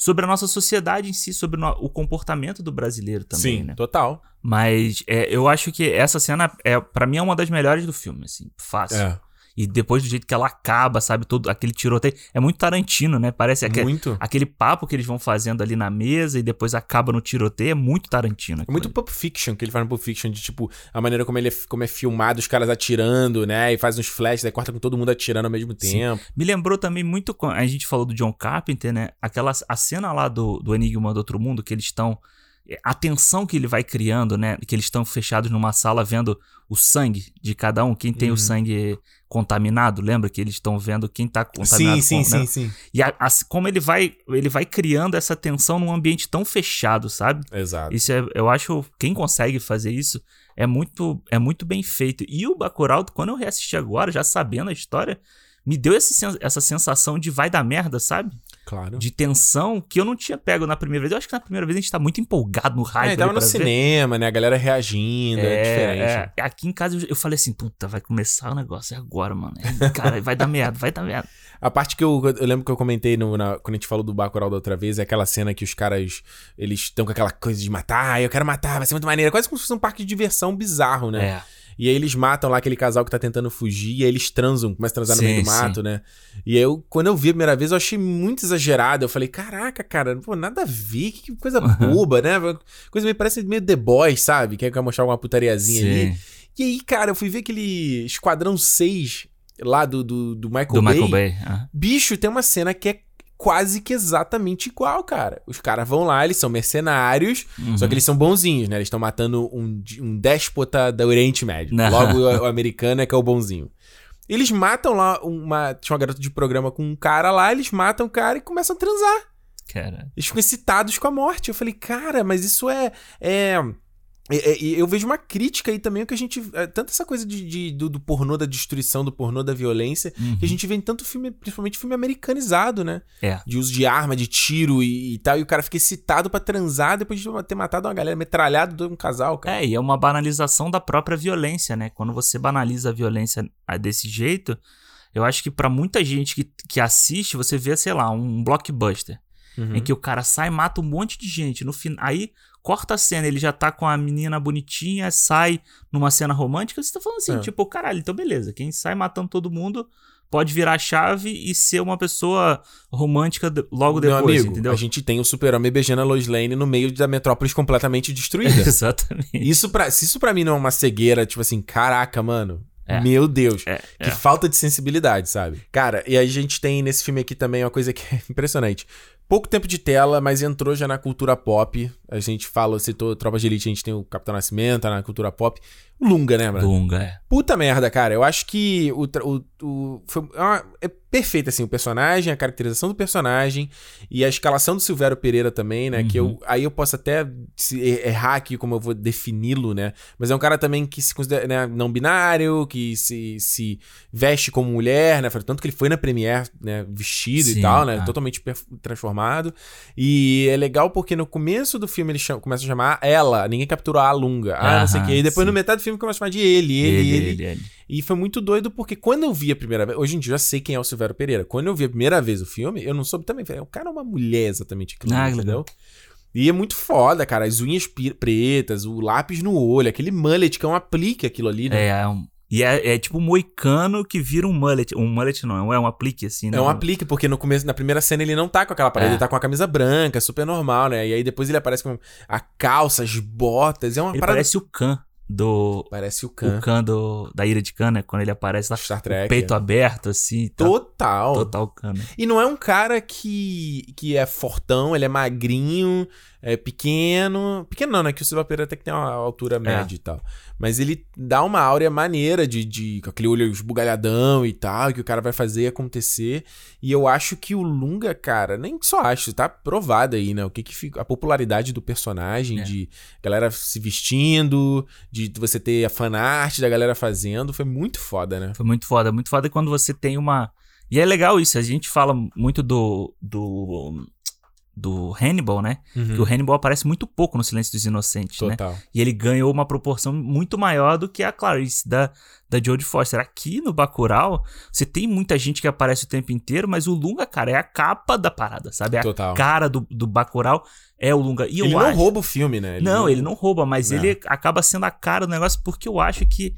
sobre a nossa sociedade em si, sobre o comportamento do brasileiro também, Sim, né? total. Mas é, eu acho que essa cena, é para mim, é uma das melhores do filme, assim, fácil. É, E depois do jeito que ela acaba, sabe, todo aquele tiroteio. É muito Tarantino, né? Parece aque- muito. aquele papo que eles vão fazendo ali na mesa e depois acaba no tiroteio. É muito Tarantino. É muito ali. Pulp Fiction, que ele faz no Pulp Fiction, de tipo, a maneira como ele é, como é filmado, os caras atirando, né? E faz uns flashes, aí corta com todo mundo atirando ao mesmo Sim. tempo. Me lembrou também muito. A gente falou do John Carpenter, né? Aquela a cena lá do, do Enigma do Outro Mundo, que eles estão. A tensão que ele vai criando, né? Que eles estão fechados numa sala vendo o sangue de cada um, quem tem Uhum. o sangue contaminado, lembra que eles estão vendo quem tá contaminado Sim, sim, com, né? sim, sim. E a- a- como ele vai, ele vai criando essa tensão num ambiente tão fechado, sabe? Exato. Isso é, eu acho, quem consegue fazer isso é muito, é muito bem feito. E o Bacurau, quando eu reassisti agora, já sabendo a história, me deu esse essa sensação de vai dar merda, sabe? Claro. De tensão que eu não tinha pego na primeira vez. Eu acho que na primeira vez a gente tá muito empolgado no hype. É, tava no ver. cinema, né? A galera reagindo, é, diferente. é. Aqui em casa eu, eu falei assim, puta, vai começar o negócio é agora, mano. É, Cara, vai dar merda, vai dar merda. A parte que eu, eu lembro que eu comentei no, na- quando a gente falou do Bacurau da outra vez, é aquela cena que os caras, eles estão com aquela coisa de matar, "Ah, eu quero matar, vai ser muito maneiro. Quase como se fosse um parque de diversão bizarro, né? É. E aí eles matam lá aquele casal que tá tentando fugir, e aí eles transam, começam a transar no Sim, meio do mato, né? E aí eu, quando eu vi a primeira vez, eu achei muito exagerado. Eu falei, caraca, cara, pô, nada a ver, que coisa boba, né? Coisa meio, parece meio The Boys, sabe? Que quer mostrar alguma putariazinha ali. Sim, E aí, cara, eu fui ver aquele Esquadrão 6 lá do, do, do Michael do Bay. Michael Bay. ah. Bicho, tem uma cena que é quase que exatamente igual, cara. Os caras vão lá, eles são mercenários, Uhum. só que eles são bonzinhos, né? Eles estão matando um, um déspota do Oriente Médio. Não. Logo, o, o americano é que é o bonzinho. Eles matam lá uma. Tinha uma garota de programa com um cara lá, eles matam o cara e começam a transar. Cara. Eles ficam excitados com a morte. Eu falei, cara, mas isso é. é... é- é- eu vejo uma crítica aí também, que a gente. é, Tanto essa coisa de, de- do, do pornô da destruição, do pornô da violência, que a gente vê em tanto filme, principalmente filme americanizado, né? É. De uso de arma, de tiro e, e tal. E o cara fica excitado pra transar depois de ter matado uma galera, metralhado um casal, cara. É, e é uma banalização da própria violência, né? Quando você banaliza a violência ah, desse jeito, eu acho que pra muita gente que, que assiste, você vê, sei lá, um blockbuster. Uhum. Em que o cara sai e mata um monte de gente. No fim, aí corta a cena, ele já tá com a menina bonitinha, sai numa cena romântica. Você tá falando assim, É. tipo, caralho, então beleza. Quem sai matando todo mundo pode virar a chave e ser uma pessoa romântica logo Meu depois, amigo, entendeu? a gente tem o super-homem beijando a Lois Lane no meio da metrópolis completamente destruída. Exatamente. isso pra, se isso pra mim não é uma cegueira, tipo assim, caraca, mano. É. Meu Deus. É, Que é. falta de sensibilidade, sabe? Cara, e a gente tem nesse filme aqui também uma coisa que é impressionante. Pouco tempo de tela, mas entrou já na cultura pop. A gente fala, citou Tropa de Elite, a gente tem o Capitão Nascimento, tá na cultura pop. Lunga, né, mano? Dunga, é. Puta merda, cara. Eu acho que o, o, o- foi, é uma- é perfeito, assim, o personagem, a caracterização do personagem e a escalação do Silvério Pereira também, né? Que eu, aí eu posso até se er- errar aqui como eu vou defini-lo, né? Mas é um cara também que se considera né, não binário, que se, se veste como mulher, né? Tanto que ele foi na Premiere, né? Vestido Sim, e tal, né? ah. Totalmente perf- transformado. E é legal porque no começo do filme ele chama, começa a chamar ela, ninguém capturou a Lunga. Ah, não sei o quê. E depois sim. no metade do filme começa a chamar de ele, ele, ele. ele, ele, ele. E foi muito doido porque quando eu vi a primeira vez. Hoje em dia eu já sei quem é o Silvério Pereira. Quando eu vi a primeira vez o filme, eu não soube também. Falei, o cara é uma mulher exatamente aquilo, Ah, entendeu? E é muito foda, cara. As unhas pretas, o lápis no olho, aquele mullet que é um aplique aquilo ali, né? É, é um- e é, é tipo um moicano que vira um mullet. Um mullet não, é um aplique assim, né? É um aplique, porque no começo, na primeira cena ele não tá com aquela parede, É. ele tá com a camisa branca, super normal, né? E aí depois ele aparece com a calça, as botas, é uma Ele parada. parece o Khan do. Parece o O Khan. Khan do, da Ira de Khan, né? Quando ele aparece lá, Star o Trek. peito é. aberto, assim. Tá, Total. Total Khan, né? E não é um cara que, que é fortão, ele é magrinho, é pequeno. Pequeno não, né? Que o Silva Pereira até que tem uma altura média e tal. Mas ele dá uma áurea maneira de, de. com aquele olho esbugalhadão e tal, que o cara vai fazer acontecer. E eu acho que o Lunga, cara, nem só acho, tá provado aí, né? O que que fica. A popularidade do personagem, É. de galera se vestindo, de você ter a fanart da galera fazendo, foi muito foda, né? Foi muito foda. Muito foda quando você tem uma. E é legal isso. A gente fala muito do. do. Do Hannibal, né? Que o Hannibal aparece muito pouco no Silêncio dos Inocentes, né? Total. E ele ganhou uma proporção muito maior do que a Clarice da, da Jodie Foster. Aqui no Bacurau, você tem muita gente que aparece o tempo inteiro, mas o Lunga, cara, é a capa da parada, sabe? É a Total. cara do, do Bacurau é o Lunga. E ele acho... não rouba o filme, né? não, ele não rouba, mas É. ele acaba sendo a cara do negócio porque eu acho que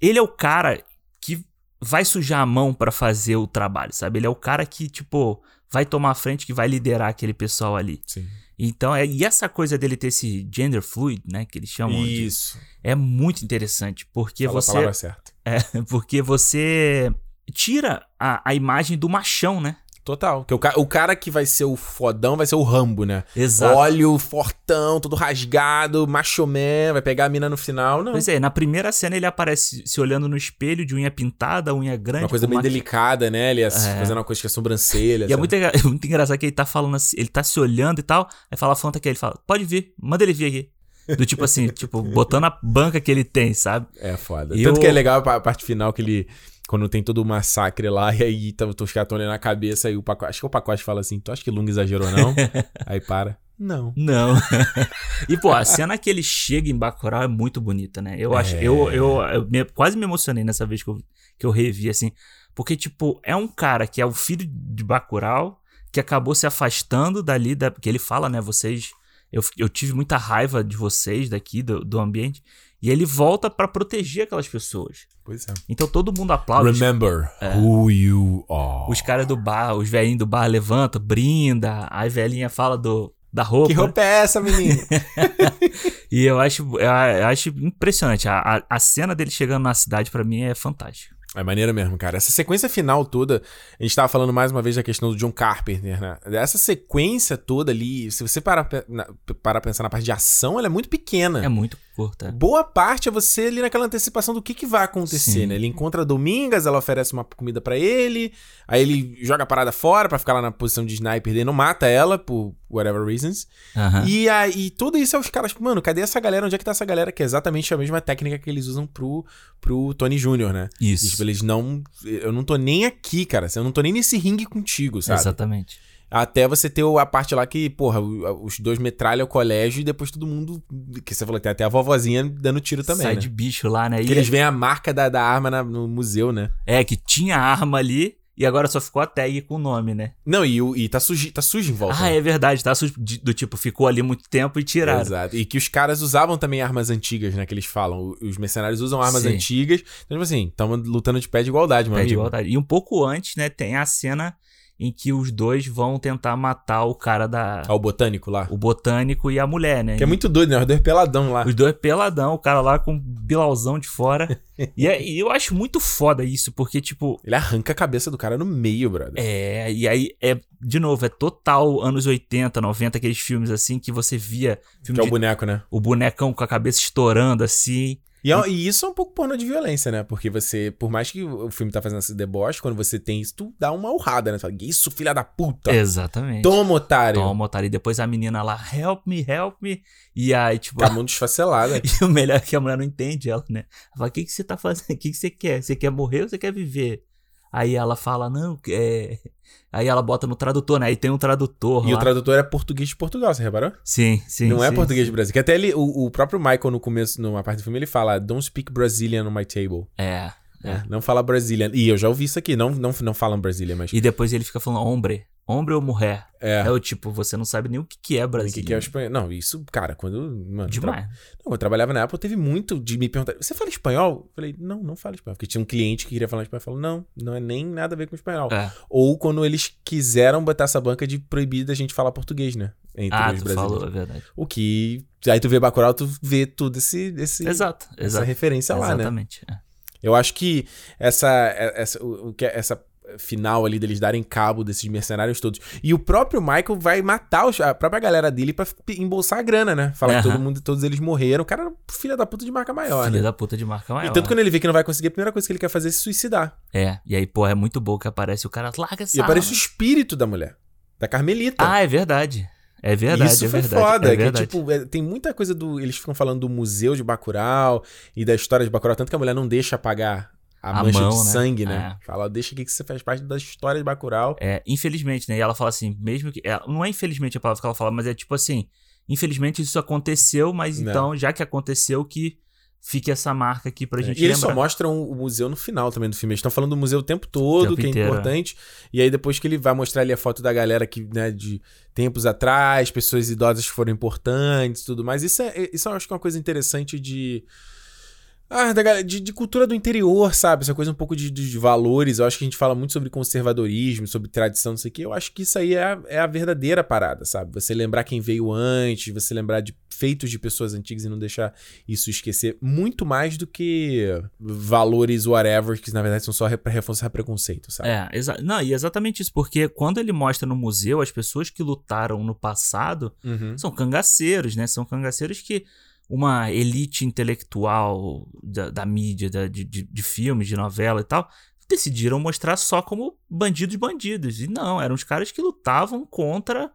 ele é o cara que vai sujar a mão pra fazer o trabalho, sabe? Ele é o cara que, tipo, vai tomar a frente, que vai liderar aquele pessoal ali. Sim. Então, é, e essa coisa dele ter esse gender fluid, né, que eles chamam de, Isso. é muito interessante, porque Fala a você palavra certa. é, porque você tira a, a imagem do machão, né? Total. Porque o, ca- o cara que vai ser o fodão vai ser o Rambo, né? Exato. Óleo, fortão, todo rasgado, machomé, vai pegar a mina no final. Não. Pois é, na primeira cena ele aparece se olhando no espelho de unha pintada, unha grande. Uma coisa bem delicada, né? Ele É. fazendo uma coisa que é sobrancelha. E é muito, muito engraçado que ele tá falando assim, ele tá se olhando e tal, aí fala a Fanta que ele fala, pode vir, manda ele vir aqui. Do tipo assim, tipo, botando a banca que ele tem, sabe? É foda. E Tanto o- que é legal a parte final que ele. Quando tem todo o massacre lá, e aí tá, os caras olhando na cabeça, e o pacote. Acho que o pacote fala assim: Tu acha que Lunga exagerou, não? aí para. Não. Não. e, pô, a cena que ele chega em Bacurau é muito bonita, né? Eu acho, É. eu, eu, eu me- quase me emocionei nessa vez que eu, que eu revi, assim. Porque, tipo, é um cara que é o filho de Bacurau, que acabou se afastando dali, da, porque ele fala, né, vocês... Eu, eu tive muita raiva de vocês daqui, do, do ambiente. E ele volta pra proteger aquelas pessoas. Pois é. Então todo mundo aplaude. Remember who you are. Os caras do bar, os velhinhos do bar levantam, brinda. Aí a velhinha fala do, da roupa. Que roupa é essa, menino? E eu acho, eu acho impressionante. A, a, a cena dele chegando na cidade, pra mim, é fantástica. É maneiro mesmo, cara. Essa sequência final toda, a gente tava falando mais uma vez da questão do John Carpenter, né? Essa sequência toda ali, se você parar para pensar na parte de ação, ela é muito pequena. É muito curta. Boa parte é você ali naquela antecipação do que, que vai acontecer, Sim. né? Ele encontra a Domingas, ela oferece uma comida para ele, aí ele joga a parada fora para ficar lá na posição de sniper dele, não mata ela por whatever reasons. Aham. E aí, tudo isso é os caras, tipo, mano, cadê essa galera? Onde é que tá essa galera? Que é exatamente a mesma técnica que eles usam pro, pro Tony Jr., né? E, Isso. tipo, eles não. Eu não tô nem aqui, cara. Eu não tô nem nesse ringue contigo, sabe? Exatamente. Até você ter a parte lá que, porra, os dois metralham o colégio e depois todo mundo. Que você falou tem até a vovozinha dando tiro também. Sai né? de bicho lá, né? Que E eles veem a marca da, da arma na- no museu, né? É, que tinha arma ali e agora só ficou a tag com o nome, né? Não, e, e tá, sujo, tá sujo em volta. Ah, né? é verdade, tá? De- Do tipo, ficou ali muito tempo e tiraram. Exato. E que os caras usavam também armas antigas, né? Que eles falam. Os mercenários usam armas Sim. antigas. Então, tipo assim, estamos lutando de pé de igualdade, meu Pé de amigo. igualdade. E um pouco antes, né, tem a cena em que os dois vão tentar matar o cara da. Ao botânico lá. O botânico e a mulher, né? Que é muito doido, né? Os dois peladão lá. Os dois peladão, o cara lá com bilauzão de fora. e, é- e eu acho muito foda isso, porque, tipo, Ele arranca a cabeça do cara no meio, brother. é. E aí é, de novo, é total anos 80, 90, aqueles filmes assim que você via. Filme Que é o de- boneco, né? o bonecão com a cabeça estourando assim. E, é- e isso é um pouco porno de violência, né? Porque você, por mais que o filme tá fazendo esse deboche, quando você tem isso, tu dá uma urrada, né? Tu fala, isso, filha da puta. Exatamente. Toma, otário. Toma, otário. E depois a menina lá, help me, help me. E aí, tipo. Com a mão desfacelada. E o melhor é que a mulher não entende ela, né? Ela fala: O que, que você tá fazendo? O que, que você quer? Você quer morrer ou você quer viver? Aí ela fala: Não, é. Aí ela bota no tradutor, né? Aí tem um tradutor. E lá. o tradutor é português de Portugal, você reparou? Sim, sim. não é sim, português sim. do Brasil. Que até ele, o, o próprio Michael, no começo, numa parte do filme, ele fala: Don't speak Brazilian on my table. É. É, não fala Brazilian. E eu já ouvi isso aqui, não, não, não falam Brasília, mas. E depois ele fica falando: Hombre. Hombre ou mulher? É. É o tipo, você não sabe nem o que, que é O Brasil. que, que é o espanhol? Não, isso, cara, quando. Mano, Demais. Tra... Não, eu trabalhava na Apple, teve muito de me perguntar: Você fala espanhol? Eu falei: Não, não falo espanhol. Porque tinha um cliente que queria falar espanhol. Eu falei: Não, não é nem nada a ver com espanhol. É. Ou quando eles quiseram botar essa banca de proibir da gente falar português, né? Entre Ah, os tu brasileiros. falou, é verdade. O que. Aí tu vê Bacurau, tu vê tudo esse, esse, Exato, essa exato. referência lá, né? Exatamente. é. Eu acho que essa, essa, o, que é- essa final ali deles darem cabo desses mercenários todos. E o próprio Michael vai matar os- a própria galera dele pra embolsar a grana, né? Falar que Aham. todo mundo, todos eles morreram. O cara era um filho da puta de marca maior, Filha né? da puta de marca maior. E tanto quando ele vê que não vai conseguir, a primeira coisa que ele quer fazer é se suicidar. É, e aí, porra, é muito bom que aparece o cara, larga essa E aparece o espírito da mulher, da Carmelita. Ah, é verdade. É verdade, Isso é foi verdade. foda, é que verdade. tipo, é, tem muita coisa do. Eles ficam falando do museu de Bacurau e da história de Bacurau, tanto que a mulher não deixa apagar a, A mancha mão, de né? sangue, né? É. Fala, deixa aqui que você faz parte da história de Bacurau. É, infelizmente, né? E ela fala assim, mesmo que. é, não é infelizmente a palavra que ela fala, mas é tipo assim. Infelizmente isso aconteceu, mas Não. então, já que aconteceu, que fique essa marca aqui pra gente e eles só lembrar. mostram o museu no final também do filme. Eles estão falando do museu o tempo todo, tempo que é inteiro, importante. E aí depois que ele vai mostrar ali a foto da galera que, né, de tempos atrás, pessoas idosas que foram importantes e tudo mais. Isso, é, isso eu acho que é uma coisa interessante de. Ah, da galera, de, de cultura do interior, sabe? Essa coisa um pouco de, de- valores. Eu acho que a gente fala muito sobre conservadorismo, sobre tradição, não sei o quê. Eu acho que isso aí é a, é a verdadeira parada, sabe? Você lembrar quem veio antes, você lembrar de feitos de pessoas antigas e não deixar isso esquecer. Muito mais do que valores whatever, que na verdade são só pra reforçar preconceito, sabe? É, exa não, e exatamente isso, porque quando ele mostra no museu as pessoas que lutaram no passado Uhum. são cangaceiros, né? São cangaceiros que uma elite intelectual da, da mídia, da- de, de, filmes, de novela e tal, decidiram mostrar só como bandidos bandidos. E não, eram os caras que lutavam contra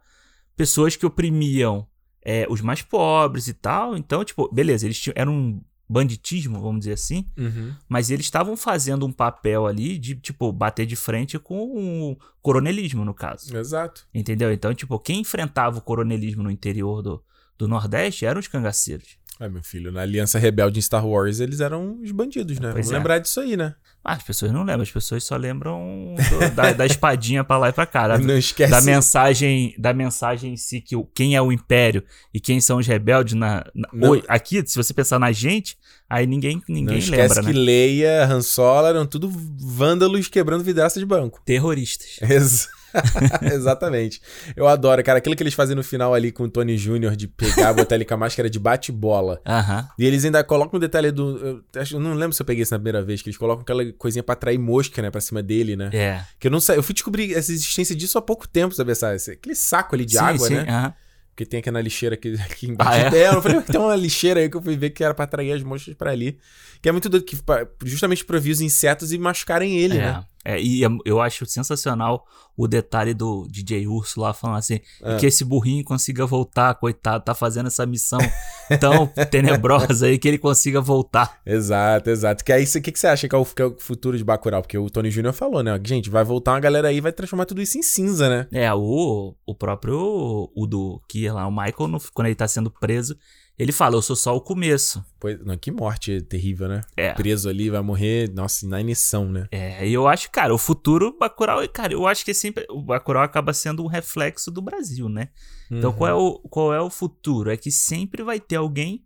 pessoas que oprimiam é, os mais pobres e tal. Então, tipo, beleza, eles tinham, era um banditismo, vamos dizer assim, Uhum. mas eles estavam fazendo um papel ali de, tipo, bater de frente com o coronelismo, no caso. Exato. Entendeu? Então, tipo, quem enfrentava o coronelismo no interior do, do Nordeste eram os cangaceiros. É, meu filho, na Aliança Rebelde em Star Wars, eles eram os bandidos, né? Pois Vamos é. lembrar disso aí, né? Ah, as pessoas não lembram, as pessoas só lembram do- da, da espadinha pra lá e pra cá. Da, não esquece. da mensagem da mensagem em si, que o, quem é o império e quem são os rebeldes na, na- Não. Aqui, se você pensar na gente, aí ninguém, Não ninguém esquece lembra, que né? Leia, Han Solo eram tudo vândalos quebrando vidraça de banco. Terroristas. Ex- Exatamente. Eu adoro, cara, aquilo que eles fazem no final ali com o Tony Jr. de pegar, botar ele com a máscara de bate-bola. Aham. E eles ainda colocam um detalhe do. Eu, não lembro se eu peguei isso na primeira vez, que eles colocam aquela coisinha pra atrair mosca, né, pra cima dele, né? É. Que eu não sei. Eu fui descobrir essa existência disso há pouco tempo, sabe? Essa, aquele saco ali de Sim, água, sim, né? aham. Porque tem aqui na lixeira aqui, aqui embaixo. Ah, é? eu falei, tem uma lixeira aí que eu fui ver que era pra atrair as moscas pra ali. Que é muito doido, que, pra- justamente pra vir os insetos e machucarem ele, É. né? É, e é- eu acho sensacional o detalhe do DJ Urso lá falando assim: Ah. que esse burrinho consiga voltar, coitado, tá fazendo essa missão tão tenebrosa aí que ele consiga voltar. Exato, exato. Que aí, o que, que você acha que é, o, que é o futuro de Bacurau? Porque o Tony Jr. falou, né? Gente, vai voltar uma galera aí e vai transformar tudo isso em cinza, né? É, o, o próprio o do que lá, o Michael, quando ele tá sendo preso, ele fala: Eu sou só o começo. Pois, não, que morte terrível, né? É. Preso ali, vai morrer, nossa, na inição, né? É, e eu acho, cara, o futuro Bacurau, cara, eu acho que sempre o Bacurau acaba sendo um reflexo do Brasil, né? Então Uhum. qual é o qual é o futuro? É que sempre vai ter alguém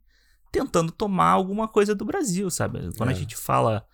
tentando tomar alguma coisa do Brasil, sabe? Quando É. a gente fala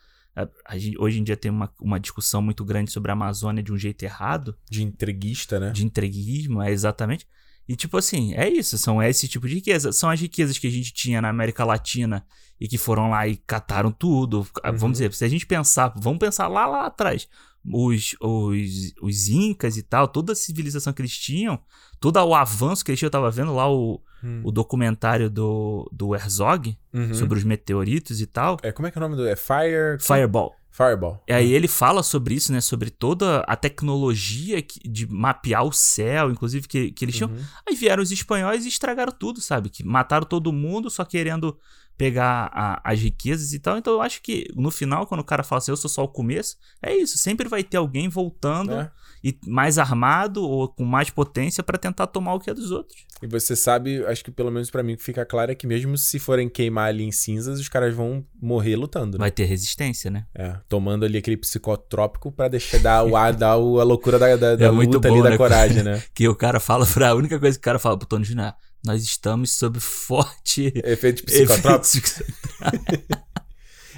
gente- hoje em dia tem uma, uma discussão muito grande sobre a Amazônia de um jeito errado, De entreguista, né? de entreguismo, é exatamente. E tipo assim, é isso, são esse tipo de riqueza. São as riquezas que a gente tinha na América Latina e que foram lá e cataram tudo. Ah, Uhum. Vamos dizer, se a gente pensar, vamos pensar lá, lá atrás. Os, os, os incas e tal, toda a civilização que eles tinham, todo o avanço que eles tinham, eu tava vendo lá o, Hum. o documentário do, do Herzog Uhum. sobre os meteoritos e tal. É, como é que é o nome do... É Fire... Fireball. Fireball. E aí ele fala sobre isso, né? Sobre toda a tecnologia que- de mapear o céu, inclusive, que, que eles tinham. Uhum. Aí vieram os espanhóis e estragaram tudo, sabe? Que mataram todo mundo só querendo pegar a- as riquezas e tal. Então eu acho que no final, quando o cara fala assim, eu sou só o começo, é isso. Sempre vai ter alguém voltando É. e mais armado ou com mais potência pra tentar tomar o que é dos outros. E você sabe, acho que pelo menos pra mim fica claro é que mesmo se forem queimar ali em cinzas, os caras vão morrer lutando, né? Vai ter resistência, né? É, tomando ali aquele psicotrópico pra deixar dar o ar, dar o- a loucura da, da, da É muito luta bom, ali, da né? coragem, né? Que o cara fala pra. A única coisa que o cara fala pro Tony Júnior, é, nós estamos sob forte. Efeito psicotrópico. efeitos-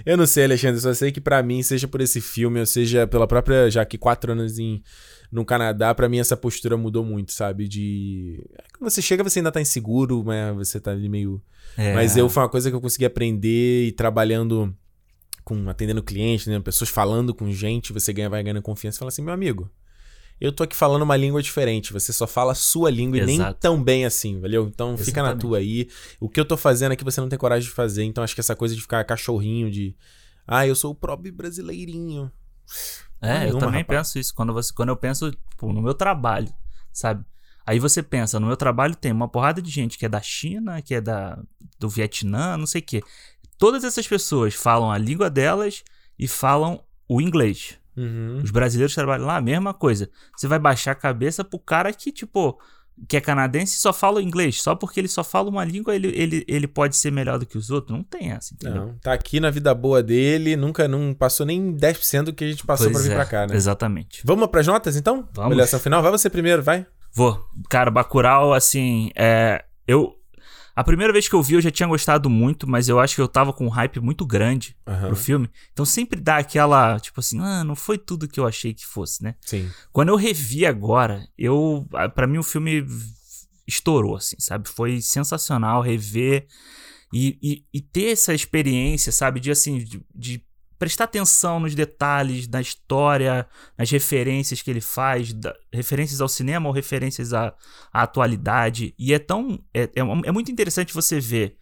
Eu não sei, Alexandre, só sei que pra mim, seja por esse filme, ou seja pela própria, já que quatro anos em, no Canadá, pra mim essa postura mudou muito, sabe? De. Quando você chega, você ainda tá inseguro, né? Você tá ali meio. É. Mas eu foi uma coisa que eu consegui aprender e trabalhando com atendendo clientes, né? Pessoas falando com gente, você ganha, vai ganhando confiança e fala assim, meu amigo. Eu tô aqui falando uma língua diferente, você só fala a sua língua e nem Exato. tão bem assim, valeu? Então fica na Exatamente. tua aí. O que eu tô fazendo aqui você não tem coragem de fazer, então acho que essa coisa de ficar cachorrinho, de. Ah, eu sou o próprio brasileirinho. É, eu Nenhuma, também rapaz. penso isso. Quando, você, quando eu penso tipo, no meu trabalho, sabe? Aí você pensa, no meu trabalho tem uma porrada de gente que é da China, que é da, do Vietnã, não sei o quê. Todas essas pessoas falam a língua delas e falam o inglês. Uhum. Os brasileiros trabalham lá, a mesma coisa. Você vai baixar a cabeça pro cara que, tipo, que é canadense e só fala inglês. Só porque ele só fala uma língua, ele, ele, ele pode ser melhor do que os outros. Não tem essa, entendeu? Não, tá aqui na vida boa dele, nunca não passou nem 10% do que a gente passou Pois pra vir é, pra cá, né? Exatamente. Vamos pras notas então? Vamos. Avaliação final? Vai você primeiro, vai. Vou. Cara, Bacurau, assim, é. Eu. A primeira vez que eu vi, eu já tinha gostado muito, mas eu acho que eu tava com um hype muito grande Aham. pro filme. Então sempre dá aquela, tipo assim, ah, não foi tudo que eu achei que fosse, né? Sim. Quando eu revi agora, eu. Pra mim o filme estourou, assim, sabe? Foi sensacional rever e, e, e ter essa experiência, sabe? De assim, de, de prestar atenção nos detalhes da história, nas referências que ele faz, da- referências ao cinema ou referências à, à atualidade. E é tão. É, é, é muito interessante você ver.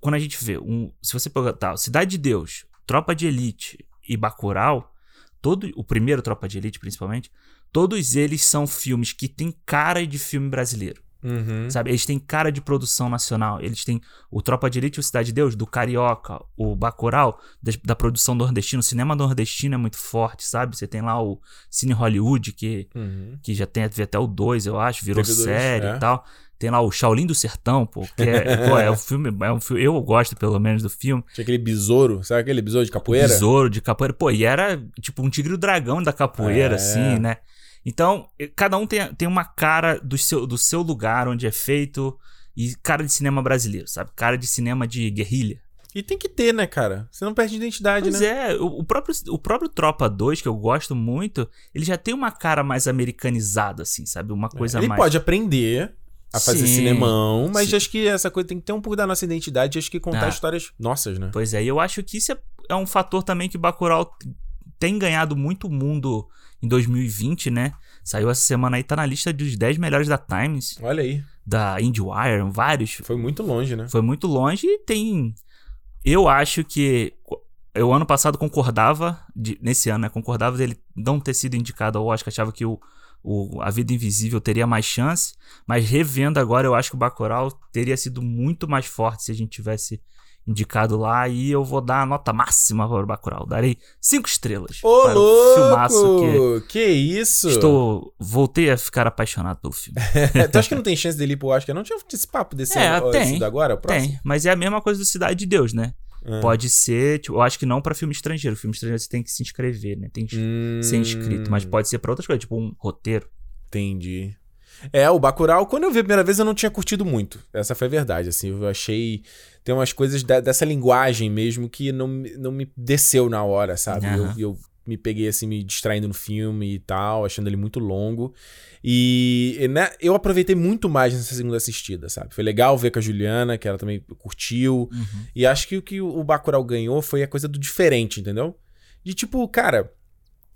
Quando a gente vê, um, se você pegar tá, Cidade de Deus, Tropa de Elite e Bacurau, todo, o primeiro Tropa de Elite principalmente, todos eles são filmes que têm cara de filme brasileiro. Uhum. Sabe? Eles têm cara de produção nacional. Eles têm o Tropa de Elite e o Cidade de Deus, do Carioca, o Bacurau, da, produção nordestina. O cinema nordestino é muito forte, sabe? Você tem lá o Cine Hollywood, que, Uhum. que já tem até o 2, eu acho, virou Teve dois, série é. e tal. Tem lá o Shaolin do Sertão, pô, que é, pô, é um filme, é um filme, eu gosto pelo menos do filme. Tinha aquele besouro, sabe aquele besouro de capoeira? Besouro de capoeira. Pô, e era tipo um tigre dragão da capoeira, É. assim, né? Então, eh, cada um tem, tem uma cara do seu, do seu lugar onde é feito e cara de cinema brasileiro, sabe? Cara de cinema de guerrilha. E tem que ter, né, cara? Você não perde identidade, Pois né? é, o, próprio, o próprio Tropa 2, que eu gosto muito, ele já tem uma cara mais americanizada, assim, sabe? Uma coisa Ele mais. pode aprender a fazer Sim, cinemão, mas sim. acho que essa coisa tem que ter um pouco da nossa identidade, acho que contar Ah. histórias nossas, né? Pois é, e eu acho que isso é, é um fator também que Bacurau tem ganhado muito mundo em 2020, né? Saiu essa semana aí, tá na lista dos 10 melhores da Times, Olha aí, da IndieWire, vários. foi muito longe, né? Foi muito longe e tem. Eu acho que. Eu ano passado concordava, de- nesse ano, né? Concordava dele não ter sido indicado ao Oscar, achava que o, o A Vida Invisível teria mais chance, mas revendo agora, eu acho que o Bacurau teria sido muito mais forte se a gente tivesse indicado lá e eu vou dar a nota máxima para o Bacurau. Darei cinco estrelas. Ô, para o filmaço louco! Que, isso? que estou voltei a ficar apaixonado pelo filme. tu acha que não tem chance dele ir pro Oscar? Não tinha esse papo desse É, ano, tem, esse agora? Tem, mas é a mesma coisa do Cidade de Deus, né? Ah. Pode ser, tipo, eu acho que não pra filme estrangeiro. Filme estrangeiro você tem que se inscrever, né? Tem que Hum, ser inscrito. Mas pode ser pra outras coisas, tipo um roteiro. Entendi. É, o Bacurau, quando eu vi a primeira vez, eu não tinha curtido muito. Essa foi a verdade, assim. Eu achei... Tem umas coisas da- dessa linguagem mesmo que não, me- não me desceu na hora, sabe? Eu, Aham. eu me peguei, assim, me distraindo no filme e tal, achando ele muito longo. E e, né, eu aproveitei muito mais nessa segunda assistida, sabe? Foi legal ver com a Juliana, que ela também curtiu. E acho que o que o Bacurau ganhou foi a coisa do diferente, entendeu? De tipo, cara...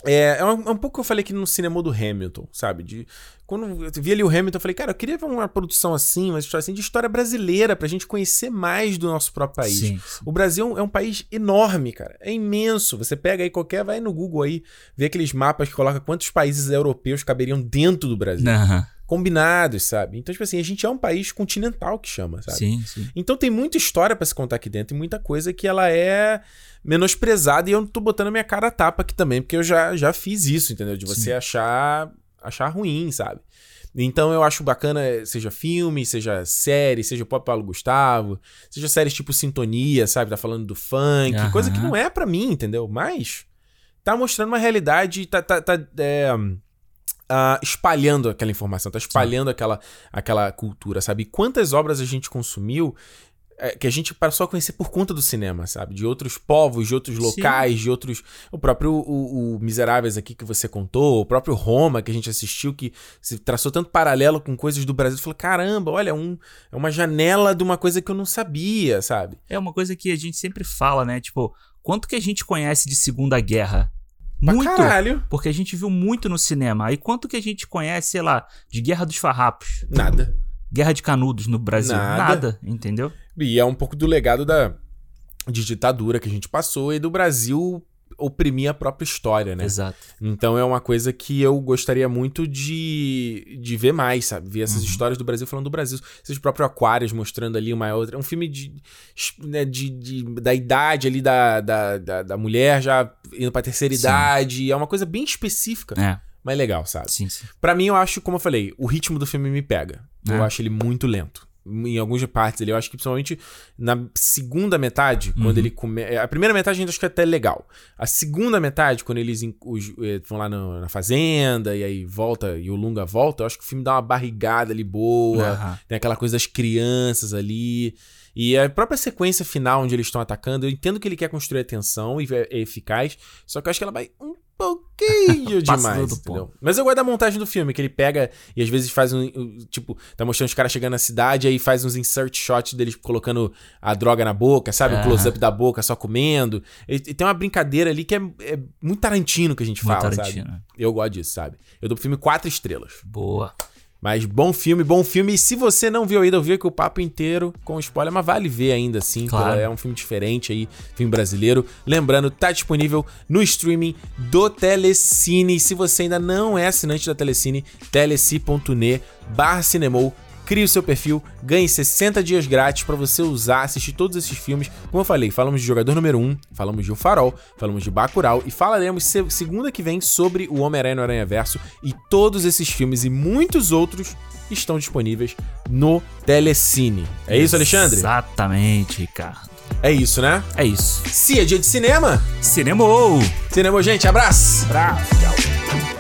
É, é um, é um pouco que eu falei aqui no cinema do Hamilton, sabe? De, quando eu vi ali o Hamilton, eu falei, cara, eu queria ver uma produção assim, uma história assim, de história brasileira, pra gente conhecer mais do nosso próprio país. Sim. O Brasil é um país enorme, cara. É imenso. Você pega aí qualquer, vai no Google aí, vê aqueles mapas que coloca quantos países europeus caberiam dentro do Brasil. Aham. Combinados, sabe? Então, tipo assim, a gente é um país continental que chama, sabe? Sim, sim. Então tem muita história pra se contar aqui dentro e muita coisa que ela é menosprezada e eu não tô botando a minha cara a tapa aqui também, porque eu já, já fiz isso, entendeu? De você Sim. achar achar ruim, sabe? Então eu acho bacana, seja filme, seja série, seja o próprio Paulo Gustavo, seja séries tipo Sintonia, sabe? Tá falando do funk, Aham. coisa que não é pra mim, entendeu? Mas tá mostrando uma realidade, tá, tá, tá é, ah, espalhando aquela informação, tá espalhando aquela, aquela cultura, sabe? E quantas obras a gente consumiu é, que a gente passou a conhecer por conta do cinema, sabe? De outros povos, de outros Sim. locais, de outros. O próprio o, o Miseráveis aqui que você contou, o próprio Roma que a gente assistiu, que se traçou tanto paralelo com coisas do Brasil. Falou, caramba, olha, um, é uma janela de uma coisa que eu não sabia, sabe? É uma coisa que a gente sempre fala, né? Tipo, quanto que a gente conhece de Segunda Guerra? Pra Muito. caralho. Porque a gente viu muito no cinema. E quanto que a gente conhece, sei lá, de Guerra dos Farrapos? Nada. Guerra de Canudos no Brasil? Nada. Nada, entendeu? E é um pouco do legado da de ditadura que a gente passou e do Brasil oprimir a própria história, né? Exato. Então é uma coisa que eu gostaria muito de, de ver mais, sabe? Ver essas Uhum. histórias do Brasil falando do Brasil. Seja o próprio Aquarius mostrando ali uma outra. É um filme de, né, de, de- da idade ali da, da, da, da mulher já indo pra terceira Sim. idade. É uma coisa bem específica, É, mas legal, sabe? sim, sim. Pra mim, eu acho, como eu falei, o ritmo do filme me pega. Eu É. acho ele muito lento. Em algumas partes ele, eu acho que principalmente na segunda metade, quando Uhum. ele começa. A primeira metade ainda acho que é até legal. A segunda metade, quando eles in- os- eh, vão lá no- na fazenda e aí volta, e o Lunga volta, eu acho que o filme dá uma barrigada ali boa. Aham. Tem aquela coisa das crianças ali. E a própria sequência final onde eles estão atacando, eu entendo que ele quer construir a tensão e é é eficaz, só que eu acho que ela vai um pouquinho demais, entendeu? Mas eu gosto da montagem do filme, que ele pega e às vezes faz um. Tipo, tá mostrando os caras chegando na cidade, aí faz uns insert shots deles colocando a droga na boca, sabe? Um Aham. close-up da boca só comendo. E, e tem uma brincadeira ali que é, é muito Tarantino que a gente Muito fala, Tarantino. sabe? Eu gosto disso, sabe? Eu dou pro filme quatro estrelas. Boa. Mas bom filme, bom filme. E se você não viu ainda, eu vi que o papo inteiro com spoiler, mas vale ver ainda assim. Claro. É um filme diferente aí, filme brasileiro. Lembrando, tá disponível no streaming do Telecine. Se você ainda não é assinante da Telecine, teleci.ne barra cinemou. Crie o seu perfil, ganhe 60 dias grátis pra você usar, assistir todos esses filmes. Como eu falei, falamos de Jogador Número 1, falamos de O Farol, falamos de Bacurau e falaremos se- segunda que vem sobre o Homem-Aranha no Aranha Verso e todos esses filmes e muitos outros estão disponíveis no Telecine. É isso, Alexandre? Exatamente, Ricardo. É isso, né? É isso. Se é dia de cinema, Cinemou! cinema, gente, abraço! Abraço, tchau.